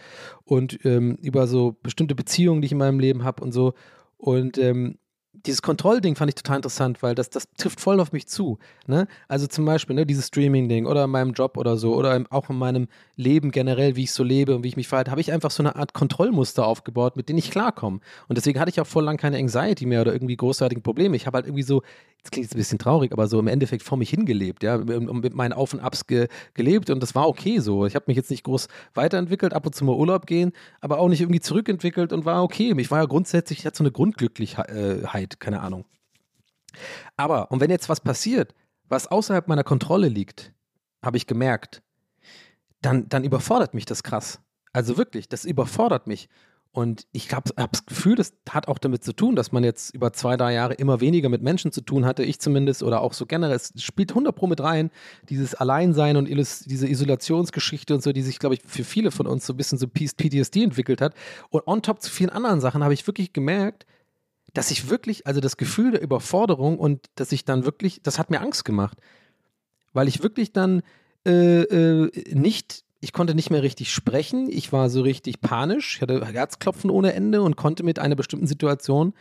und ähm, über so bestimmte Beziehungen, die ich in meinem Leben habe und so. Und ähm, dieses Kontrollding fand ich total interessant, weil das, das trifft voll auf mich zu. Ne? Also zum Beispiel ne, dieses Streaming-Ding oder in meinem Job oder so oder auch in meinem Leben generell, wie ich so lebe und wie ich mich verhalte, habe ich einfach so eine Art Kontrollmuster aufgebaut, mit denen ich klarkomme. Und deswegen hatte ich auch voll lang keine Anxiety mehr oder irgendwie großartige Probleme. Ich habe halt irgendwie so, jetzt klingt es ein bisschen traurig, aber so im Endeffekt vor mich hingelebt, ja, mit meinen Auf und Abs ge, gelebt und das war okay so. Ich habe mich jetzt nicht groß weiterentwickelt, ab und zu mal Urlaub gehen, aber auch nicht irgendwie zurückentwickelt und war okay. Ich war ja grundsätzlich, ich hatte so eine Grundglücklichkeit, keine Ahnung. Aber, und wenn jetzt was passiert, was außerhalb meiner Kontrolle liegt, habe ich gemerkt, dann, dann überfordert mich das krass. Also wirklich, das überfordert mich. Und ich habe hab das Gefühl, das hat auch damit zu tun, dass man jetzt über zwei, drei Jahre immer weniger mit Menschen zu tun hatte, ich zumindest, oder auch so generell. Es spielt 100 Pro mit rein, dieses Alleinsein und diese Isolationsgeschichte und so, die sich, glaube ich, für viele von uns so ein bisschen so PTSD entwickelt hat. Und on top zu vielen anderen Sachen habe ich wirklich gemerkt, dass ich wirklich, also das Gefühl der Überforderung und dass ich dann wirklich, das hat mir Angst gemacht, weil ich wirklich dann äh, äh, nicht, ich konnte nicht mehr richtig sprechen, ich war so richtig panisch, ich hatte Herzklopfen ohne Ende und konnte mit einer bestimmten Situation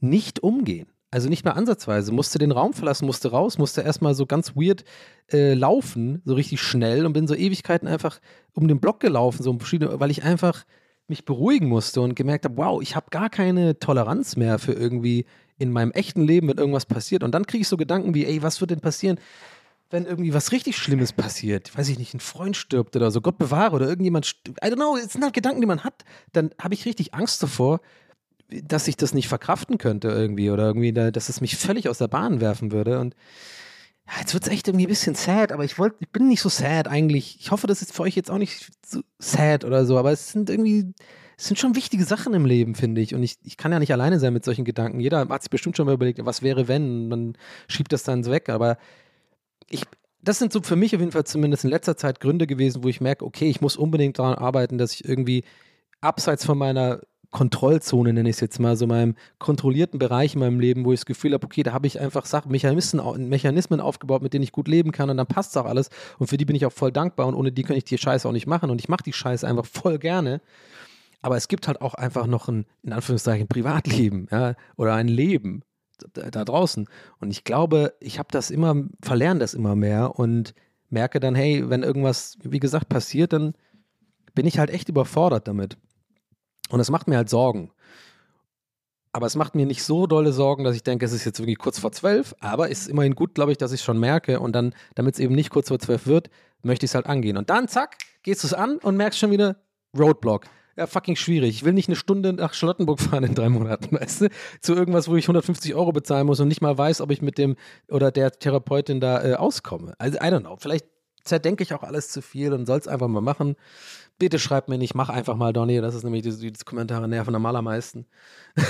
nicht umgehen. Also nicht mehr ansatzweise, musste den Raum verlassen, musste raus, musste erstmal so ganz weird äh, laufen, so richtig schnell und bin so Ewigkeiten einfach um den Block gelaufen, so verschiedene, weil ich einfach mich beruhigen musste und gemerkt habe, wow, ich habe gar keine Toleranz mehr für irgendwie in meinem echten Leben, wenn irgendwas passiert. Und dann kriege ich so Gedanken wie, ey, was wird denn passieren, wenn irgendwie was richtig Schlimmes passiert? Weiß ich nicht, ein Freund stirbt oder so, Gott bewahre, oder irgendjemand stirbt. I don't know, es sind halt Gedanken, die man hat. Dann habe ich richtig Angst davor, dass ich das nicht verkraften könnte irgendwie oder irgendwie, da, dass es mich völlig aus der Bahn werfen würde. Und ja, jetzt wird es echt irgendwie ein bisschen sad, aber ich wollte, ich bin nicht so sad eigentlich. Ich hoffe, das ist für euch jetzt auch nicht so sad oder so, aber es sind irgendwie, es sind schon wichtige Sachen im Leben, finde ich. Und ich, ich kann ja nicht alleine sein mit solchen Gedanken. Jeder hat sich bestimmt schon mal überlegt, was wäre, wenn, man schiebt das dann so weg. Aber ich, das sind so für mich auf jeden Fall zumindest in letzter Zeit Gründe gewesen, wo ich merke, okay, ich muss unbedingt daran arbeiten, dass ich irgendwie abseits von meiner Kontrollzone, nenne ich es jetzt mal, so meinem kontrollierten Bereich in meinem Leben, wo ich das Gefühl habe, okay, da habe ich einfach Sachen, Mechanismen, Mechanismen aufgebaut, mit denen ich gut leben kann und dann passt auch alles und für die bin ich auch voll dankbar und ohne die kann ich die Scheiße auch nicht machen und ich mache die Scheiße einfach voll gerne. Aber es gibt halt auch einfach noch ein, in Anführungszeichen, Privatleben, ja, oder ein Leben da, draußen. Und ich glaube, ich habe das immer, verlerne das immer mehr und merke dann, hey, wenn irgendwas, wie gesagt, passiert, dann bin ich halt echt überfordert damit. Und das macht mir halt Sorgen. Aber es macht mir nicht so dolle Sorgen, dass ich denke, es ist jetzt irgendwie kurz vor zwölf, aber es ist immerhin gut, glaube ich, dass ich schon merke und dann, damit es eben nicht kurz vor zwölf wird, möchte ich es halt angehen. Und dann, zack, gehst du es an und merkst schon wieder Roadblock. Ja, fucking schwierig. Ich will nicht eine Stunde nach Charlottenburg fahren in drei Monaten, [LAUGHS] weißt du? Zu irgendwas, wo ich 150 Euro bezahlen muss und nicht mal weiß, ob ich mit dem oder der Therapeutin da äh, auskomme. Also, I don't know. Vielleicht zerdenke ich auch alles zu viel und soll es einfach mal machen. Bitte schreibt mir nicht, mach einfach mal, Donny. Das ist nämlich diese, diese Kommentare nerven am allermeisten. [LAUGHS]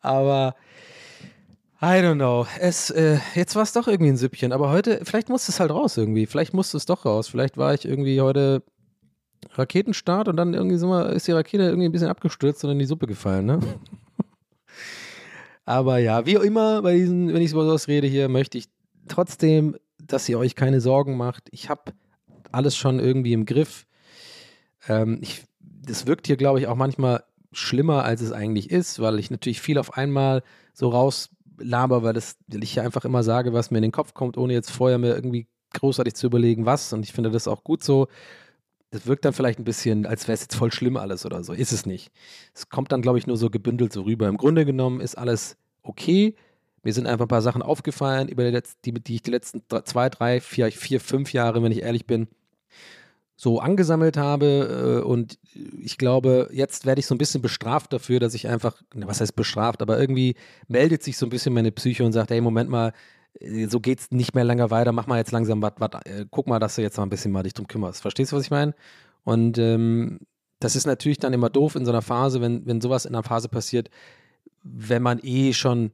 aber I don't know. Es, äh, jetzt war es doch irgendwie ein Süppchen, aber heute, vielleicht musste es halt raus irgendwie. Vielleicht musste es doch raus. Vielleicht war ich irgendwie heute Raketenstart und dann irgendwie so mal ist die Rakete irgendwie ein bisschen abgestürzt und in die Suppe gefallen, ne? [LAUGHS] aber ja, wie auch immer, bei diesen, wenn ich über sowas rede hier, möchte ich trotzdem, dass ihr euch keine Sorgen macht. Ich habe alles schon irgendwie im Griff. Ähm, ich, das wirkt hier, glaube ich, auch manchmal schlimmer, als es eigentlich ist, weil ich natürlich viel auf einmal so rauslaber, weil, das, weil ich ja einfach immer sage, was mir in den Kopf kommt, ohne jetzt vorher mir irgendwie großartig zu überlegen, was. Und ich finde das auch gut so. Das wirkt dann vielleicht ein bisschen, als wäre es jetzt voll schlimm alles oder so. Ist es nicht. Es kommt dann, glaube ich, nur so gebündelt so rüber. Im Grunde genommen ist alles okay. Mir sind einfach ein paar Sachen aufgefallen, über die, die, die ich die letzten zwei, drei, vier, vier, fünf Jahre, wenn ich ehrlich bin, so angesammelt habe. äh, Und ich glaube, jetzt werde ich so ein bisschen bestraft dafür, dass ich einfach, was heißt bestraft, aber irgendwie meldet sich so ein bisschen meine Psyche und sagt, hey, Moment mal, so geht's nicht mehr länger weiter, mach mal jetzt langsam was, äh, guck mal, dass du jetzt mal ein bisschen mal dich drum kümmerst. Verstehst du, was ich meine? Und ähm, das ist natürlich dann immer doof in so einer Phase, wenn, wenn sowas in einer Phase passiert, wenn man eh schon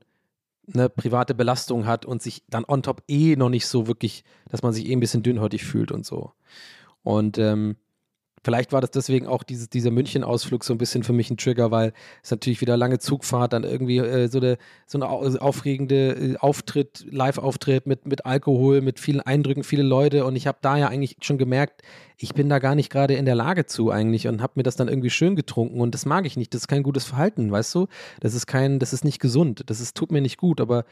eine private Belastung hat und sich dann on top eh noch nicht so wirklich, dass man sich eh ein bisschen dünnhäutig fühlt und so. Und ähm, vielleicht war das deswegen auch dieses, dieser München-Ausflug so ein bisschen für mich ein Trigger, weil es natürlich wieder lange Zugfahrt, dann irgendwie äh, so eine, so eine au- aufregende äh, Auftritt, Live-Auftritt mit, mit Alkohol, mit vielen Eindrücken, viele Leute. Und ich habe da ja eigentlich schon gemerkt, ich bin da gar nicht gerade in der Lage zu eigentlich und habe mir das dann irgendwie schön getrunken. Und das mag ich nicht. Das ist kein gutes Verhalten, weißt du? Das ist kein, das ist nicht gesund. Das ist, tut mir nicht gut, aber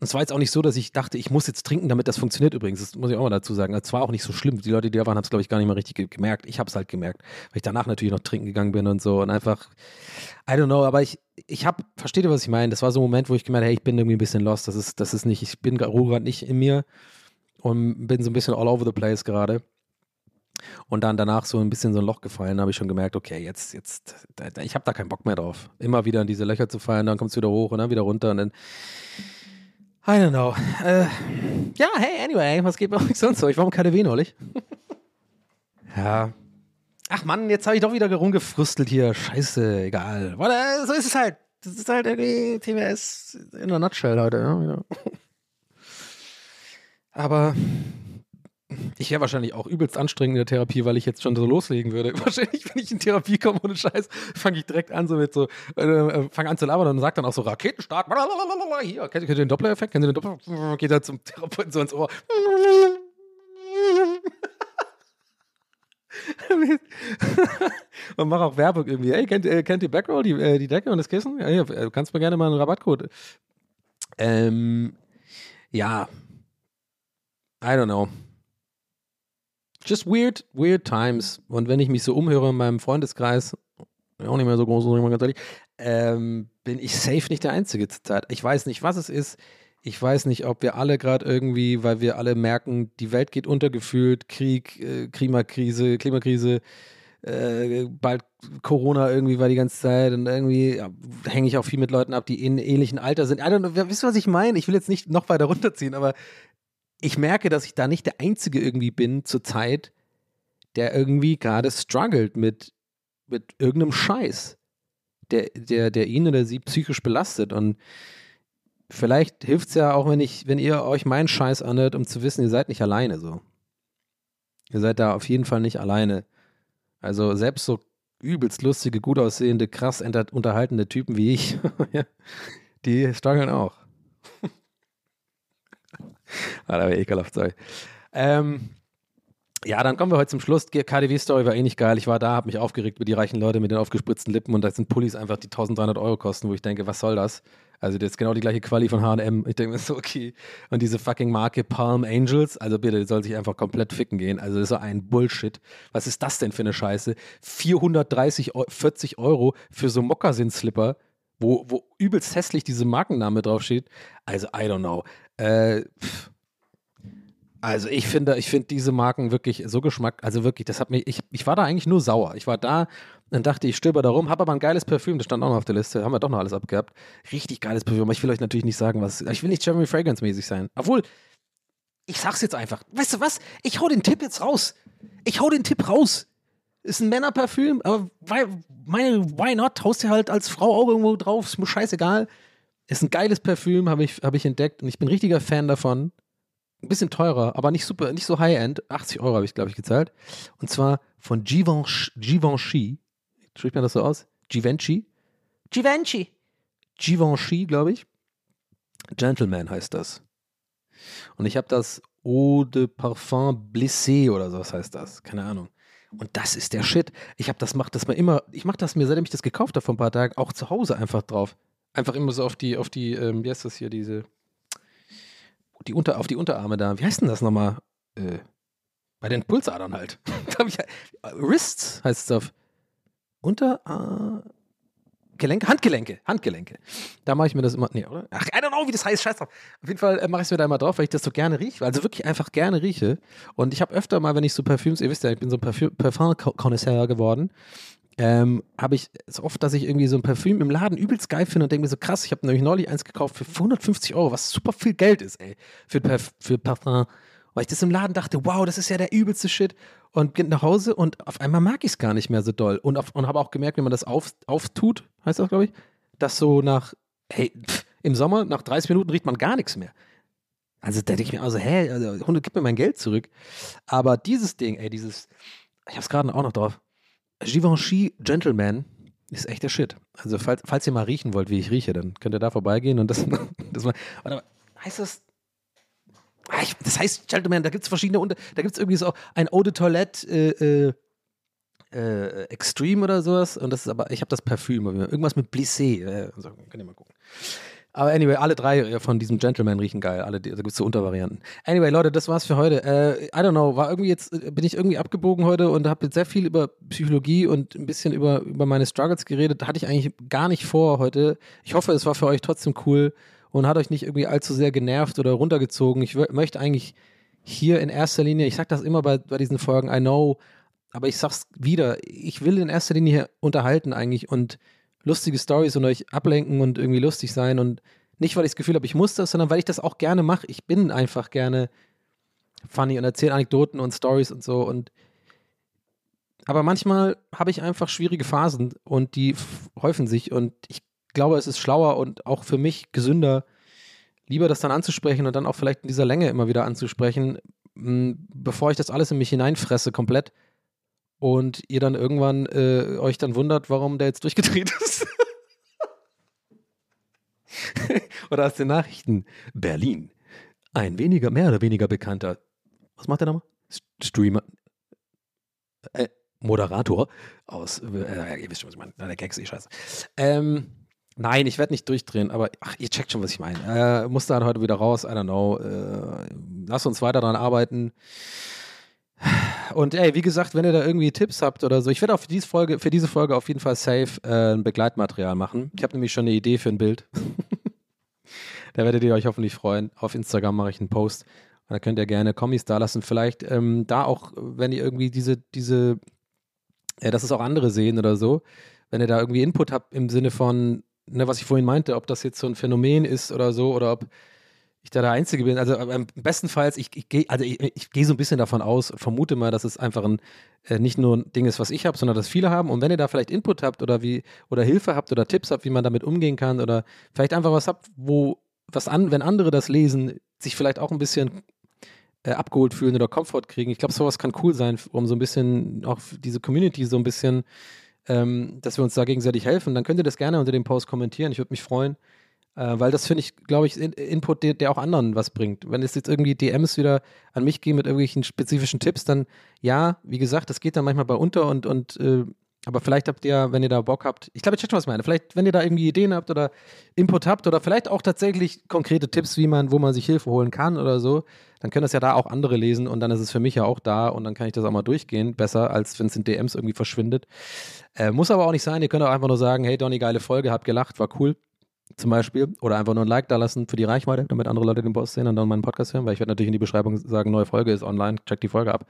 es war jetzt auch nicht so, dass ich dachte, ich muss jetzt trinken, damit das funktioniert übrigens. Das muss ich auch mal dazu sagen. Es war auch nicht so schlimm. Die Leute, die da waren, haben es, glaube ich, gar nicht mal richtig ge- gemerkt. Ich habe es halt gemerkt, weil ich danach natürlich noch trinken gegangen bin und so und einfach, I don't know, aber ich, ich habe, versteht ihr, was ich meine? Das war so ein Moment, wo ich gemerkt habe, hey, ich bin irgendwie ein bisschen lost. Das ist, das ist nicht, ich bin gerade nicht in mir und bin so ein bisschen all over the place gerade. Und dann danach so ein bisschen so ein Loch gefallen, habe ich schon gemerkt, okay, jetzt, jetzt, ich habe da keinen Bock mehr drauf. Immer wieder in diese Löcher zu fallen, dann kommt es wieder hoch und dann wieder runter und dann I don't know. Äh, ja, hey, anyway, was geht bei euch sonst so? Ich war im KDW neulich. [LAUGHS] ja. Ach Mann, jetzt habe ich doch wieder rumgefrustelt hier. Scheiße, egal. Warte, so ist es halt. Das ist halt irgendwie TWS in der Nutshell heute. Ja. [LAUGHS] Aber ich wäre wahrscheinlich auch übelst anstrengend in der Therapie, weil ich jetzt schon so loslegen würde. [LAUGHS] Wahrscheinlich, wenn ich in Therapie komme ohne Scheiß, fange ich direkt an so mit so, äh, äh, fange an zu labern und sagt dann auch so Raketenstart. Hier, kennt, ihr den Doppler-Effekt? Kennt ihr den Doppler? Geht da zum Therapeuten so ins Ohr. [LAUGHS] und mache auch Werbung irgendwie. Hey, kennt, äh, kennt ihr Backroll, die, äh, die Decke und das Kissen? Ja, hier, kannst mir gerne mal einen Rabattcode. Ähm, ja. I don't know just weird, weird times. Und wenn ich mich so umhöre in meinem Freundeskreis, auch nicht mehr so groß, ganz ehrlich, ähm, bin ich safe nicht der Einzige zur Zeit. Ich weiß nicht, was es ist. Ich weiß nicht, ob wir alle gerade irgendwie, weil wir alle merken, die Welt geht untergefühlt, Krieg, äh, Klimakrise, Klimakrise, äh, bald Corona irgendwie war die ganze Zeit und irgendwie ja, hänge ich auch viel mit Leuten ab, die in ähnlichen Alter sind. I don't know, wisst ihr, was ich meine? Ich will jetzt nicht noch weiter runterziehen, aber ich merke, dass ich da nicht der Einzige irgendwie bin zur Zeit, der irgendwie gerade struggelt mit, mit irgendeinem Scheiß, der, der, der ihn oder sie psychisch belastet. Und vielleicht hilft es ja auch, wenn ich, wenn ihr euch meinen Scheiß anhört, um zu wissen, ihr seid nicht alleine so. Ihr seid da auf jeden Fall nicht alleine. Also selbst so übelst lustige, gut aussehende, krass unterhaltende Typen wie ich, [LAUGHS] die strugglen auch. Ah, da wäre ekelhaft, sorry. Ähm, ja, dann kommen wir heute zum Schluss. KDW-Story war eh nicht geil. Ich war da, habe mich aufgeregt über die reichen Leute mit den aufgespritzten Lippen und da sind Pullis einfach, die 1300 Euro kosten, wo ich denke, was soll das? Also das ist genau die gleiche Quali von H&M. Ich denke mir so, okay. Und diese fucking Marke Palm Angels, also bitte, die soll sich einfach komplett ficken gehen. Also das ist so ein Bullshit. Was ist das denn für eine Scheiße? 430, Eu- 40 Euro für so Mokassin-Slipper, wo, wo übelst hässlich diese Markenname draufsteht. Also I don't know. Äh. Also ich finde, ich finde diese Marken wirklich so Geschmack, also wirklich, das hat mich, ich, ich war da eigentlich nur sauer. Ich war da und dachte, ich stöber da rum, habe aber ein geiles Parfüm, das stand auch noch auf der Liste, haben wir doch noch alles abgehabt. Richtig geiles Parfüm, aber ich will euch natürlich nicht sagen, was, ich will nicht Jeremy Fragrance mäßig sein. Obwohl, ich sag's jetzt einfach. Weißt du was? Ich hau den Tipp jetzt raus. Ich hau den Tipp raus. Ist ein Männerparfüm, aber why, meine, why not? Haust dir halt als Frau auch irgendwo drauf, ist mir scheißegal. Ist ein geiles Parfüm, habe ich, hab ich entdeckt und ich bin richtiger Fan davon. Ein bisschen teurer, aber nicht super, nicht so High-End. 80 Euro habe ich, glaube ich, gezahlt. Und zwar von Givenchy. Givenchy. Spricht man das so aus? Givenchy? Givenchy. Givenchy, glaube ich. Gentleman heißt das. Und ich habe das Eau de Parfum Blessé oder so, was heißt das? Keine Ahnung. Und das ist der Shit. Ich habe das macht das mal immer, ich mache das mir, seitdem ich das gekauft habe vor ein paar Tagen, auch zu Hause einfach drauf. Einfach immer so auf die, auf die, ähm, wie heißt das hier, diese, die Unter, auf die Unterarme da. Wie heißt denn das nochmal? Äh, Bei den Pulsadern halt. [LAUGHS] Wrists heißt es auf unter Gelenke, Handgelenke, Handgelenke. Da mache ich mir das immer, nee, oder? Ach, I don't know, wie das heißt, scheiß drauf. Auf jeden Fall äh, mache ich es mir da immer drauf, weil ich das so gerne rieche, also wirklich einfach gerne rieche. Und ich habe öfter mal, wenn ich so Parfüms, ihr wisst ja, ich bin so ein Parfum-Connoisseur geworden, ähm, habe ich so oft, dass ich irgendwie so ein Parfüm im Laden übelst geil finde und denke mir so krass, ich habe nämlich neulich eins gekauft für 150 Euro, was super viel Geld ist, ey, für, Parf für Parfum. Weil ich das im Laden dachte, wow, das ist ja der übelste Shit. Und geht nach Hause und auf einmal mag ich es gar nicht mehr so doll. Und, und habe auch gemerkt, wenn man das auf, auftut, heißt das, glaube ich, dass so nach, hey, pff, im Sommer, nach 30 Minuten riecht man gar nichts mehr. Also da denke ich mir, also, hä, also, Hunde, gib mir mein Geld zurück. Aber dieses Ding, ey, dieses, ich habe es gerade auch noch drauf, Givenchy Gentleman ist echt der Shit. Also falls, falls ihr mal riechen wollt, wie ich rieche, dann könnt ihr da vorbeigehen und das, [LAUGHS] das mal, warte mal, heißt das, ich, das heißt Gentleman, da gibt es verschiedene, Unter da gibt es irgendwie so ein Eau de Toilette äh, äh, äh, Extreme oder sowas und das ist aber, ich habe das Parfüm, irgendwas mit Blissé, äh, so, könnt ihr mal gucken. Aber anyway, alle drei äh, von diesem Gentleman riechen geil. Alle, da gibt es so Untervarianten. Anyway, Leute, das war's für heute. Äh, I don't know, war irgendwie jetzt, äh, bin ich irgendwie abgebogen heute und habe jetzt sehr viel über Psychologie und ein bisschen über, über meine Struggles geredet. Hatte ich eigentlich gar nicht vor heute. Ich hoffe, es war für euch trotzdem cool und hat euch nicht irgendwie allzu sehr genervt oder runtergezogen. Ich möchte eigentlich hier in erster Linie, ich sag das immer bei, bei diesen Folgen, I know, aber ich sag's wieder, ich will in erster Linie hier unterhalten eigentlich und lustige Stories und euch ablenken und irgendwie lustig sein und nicht, weil ich das Gefühl habe, ich muss das, sondern weil ich das auch gerne mache. Ich bin einfach gerne funny und erzähle Anekdoten und Stories und so und aber manchmal habe ich einfach schwierige Phasen und die häufen sich und ich glaube, es ist schlauer und auch für mich gesünder, lieber das dann anzusprechen und dann auch vielleicht in dieser Länge immer wieder anzusprechen, mh, bevor ich das alles in mich hineinfresse komplett und ihr dann irgendwann äh, euch dann wundert, warum der jetzt durchgedreht [LAUGHS] ist. oder aus den Nachrichten. Berlin. Ein weniger, mehr oder weniger bekannter, was macht der nochmal? Streamer. Äh, Moderator aus, äh, ihr wisst schon, was ich meine. Der Gag ist eh scheiße. Ähm, nein, ich werde nicht durchdrehen, aber ach, ihr checkt schon, was ich meine. Äh, muss dann heute wieder raus, I don't know. Äh, lasst uns weiter daran arbeiten. Und ey, wie gesagt, wenn ihr da irgendwie Tipps habt oder so, ich werde auch für diese Folge, für diese Folge auf jeden Fall safe äh, ein Begleitmaterial machen. Ich habe nämlich schon eine Idee für ein Bild. [LAUGHS] da werdet ihr euch hoffentlich freuen. Auf Instagram mache ich einen Post. Da könnt ihr gerne Kommis da lassen. Vielleicht ähm, da auch, wenn ihr irgendwie diese, diese, ja, dass es auch andere sehen oder so, wenn ihr da irgendwie Input habt im Sinne von, ne, was ich vorhin meinte, ob das jetzt so ein Phänomen ist oder so, oder ob ich da der Einzige bin. Also am bestenfalls, ich, ich gehe, also ich, ich gehe so ein bisschen davon aus vermute mal, dass es einfach ein äh, nicht nur ein Ding ist, was ich habe, sondern dass viele haben. Und wenn ihr da vielleicht Input habt oder wie oder Hilfe habt oder Tipps habt, wie man damit umgehen kann oder vielleicht einfach was habt, wo was an, wenn andere das lesen, sich vielleicht auch ein bisschen äh, abgeholt fühlen oder Komfort kriegen. Ich glaube, sowas kann cool sein, um so ein bisschen auch diese Community so ein bisschen, ähm, dass wir uns da gegenseitig helfen. Dann könnt ihr das gerne unter dem Post kommentieren. Ich würde mich freuen. Äh, weil das finde ich, glaube ich, in, Input, der, der auch anderen was bringt. Wenn es jetzt irgendwie DMs wieder an mich gehen mit irgendwelchen spezifischen Tipps, dann ja, wie gesagt, das geht dann manchmal bei unter und, und äh, aber vielleicht habt ihr, wenn ihr da Bock habt, ich glaube, ich check schon, was ich meine. Vielleicht, wenn ihr da irgendwie Ideen habt oder Input habt oder vielleicht auch tatsächlich konkrete Tipps, wie man, wo man sich Hilfe holen kann oder so, dann können das ja da auch andere lesen und dann ist es für mich ja auch da und dann kann ich das auch mal durchgehen, besser als wenn es in DMs irgendwie verschwindet. Äh, muss aber auch nicht sein, ihr könnt auch einfach nur sagen, hey Donny, geile Folge, hab gelacht, war cool zum Beispiel. Oder einfach nur ein Like da lassen für die Reichweite, damit andere Leute den Post sehen und dann meinen Podcast hören, weil ich werde natürlich in die Beschreibung sagen, neue Folge ist online, check die Folge ab.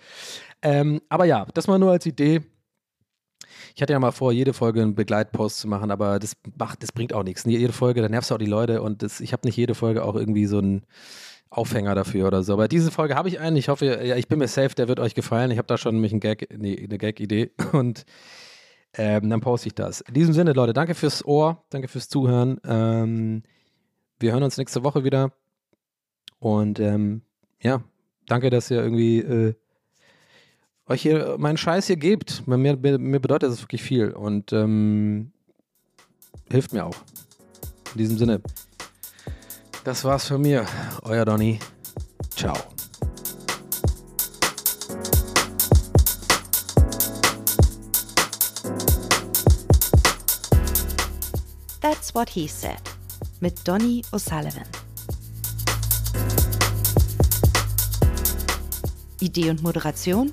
Ähm, aber ja, das mal nur als Idee. Ich hatte ja mal vor, jede Folge einen Begleitpost zu machen, aber das macht, das bringt auch nichts. Jede Folge, da nervst du auch die Leute und das, ich habe nicht jede Folge auch irgendwie so einen Aufhänger dafür oder so. Aber diese Folge habe ich einen. Ich hoffe, ja, ich bin mir safe, der wird euch gefallen. Ich habe da schon nämlich einen Gag, nee, eine Gag-Idee [LAUGHS] und ähm, dann poste ich das. In diesem Sinne, Leute, danke fürs Ohr, danke fürs Zuhören. Ähm, wir hören uns nächste Woche wieder. Und ähm, ja, danke, dass ihr irgendwie äh, euch hier meinen Scheiß hier gebt. Mir, mir, mir bedeutet das wirklich viel und ähm, hilft mir auch. In diesem Sinne, das war's von mir. Euer Donny. Ciao. That's What He Said mit Donny O'Sullivan. Idee und Moderation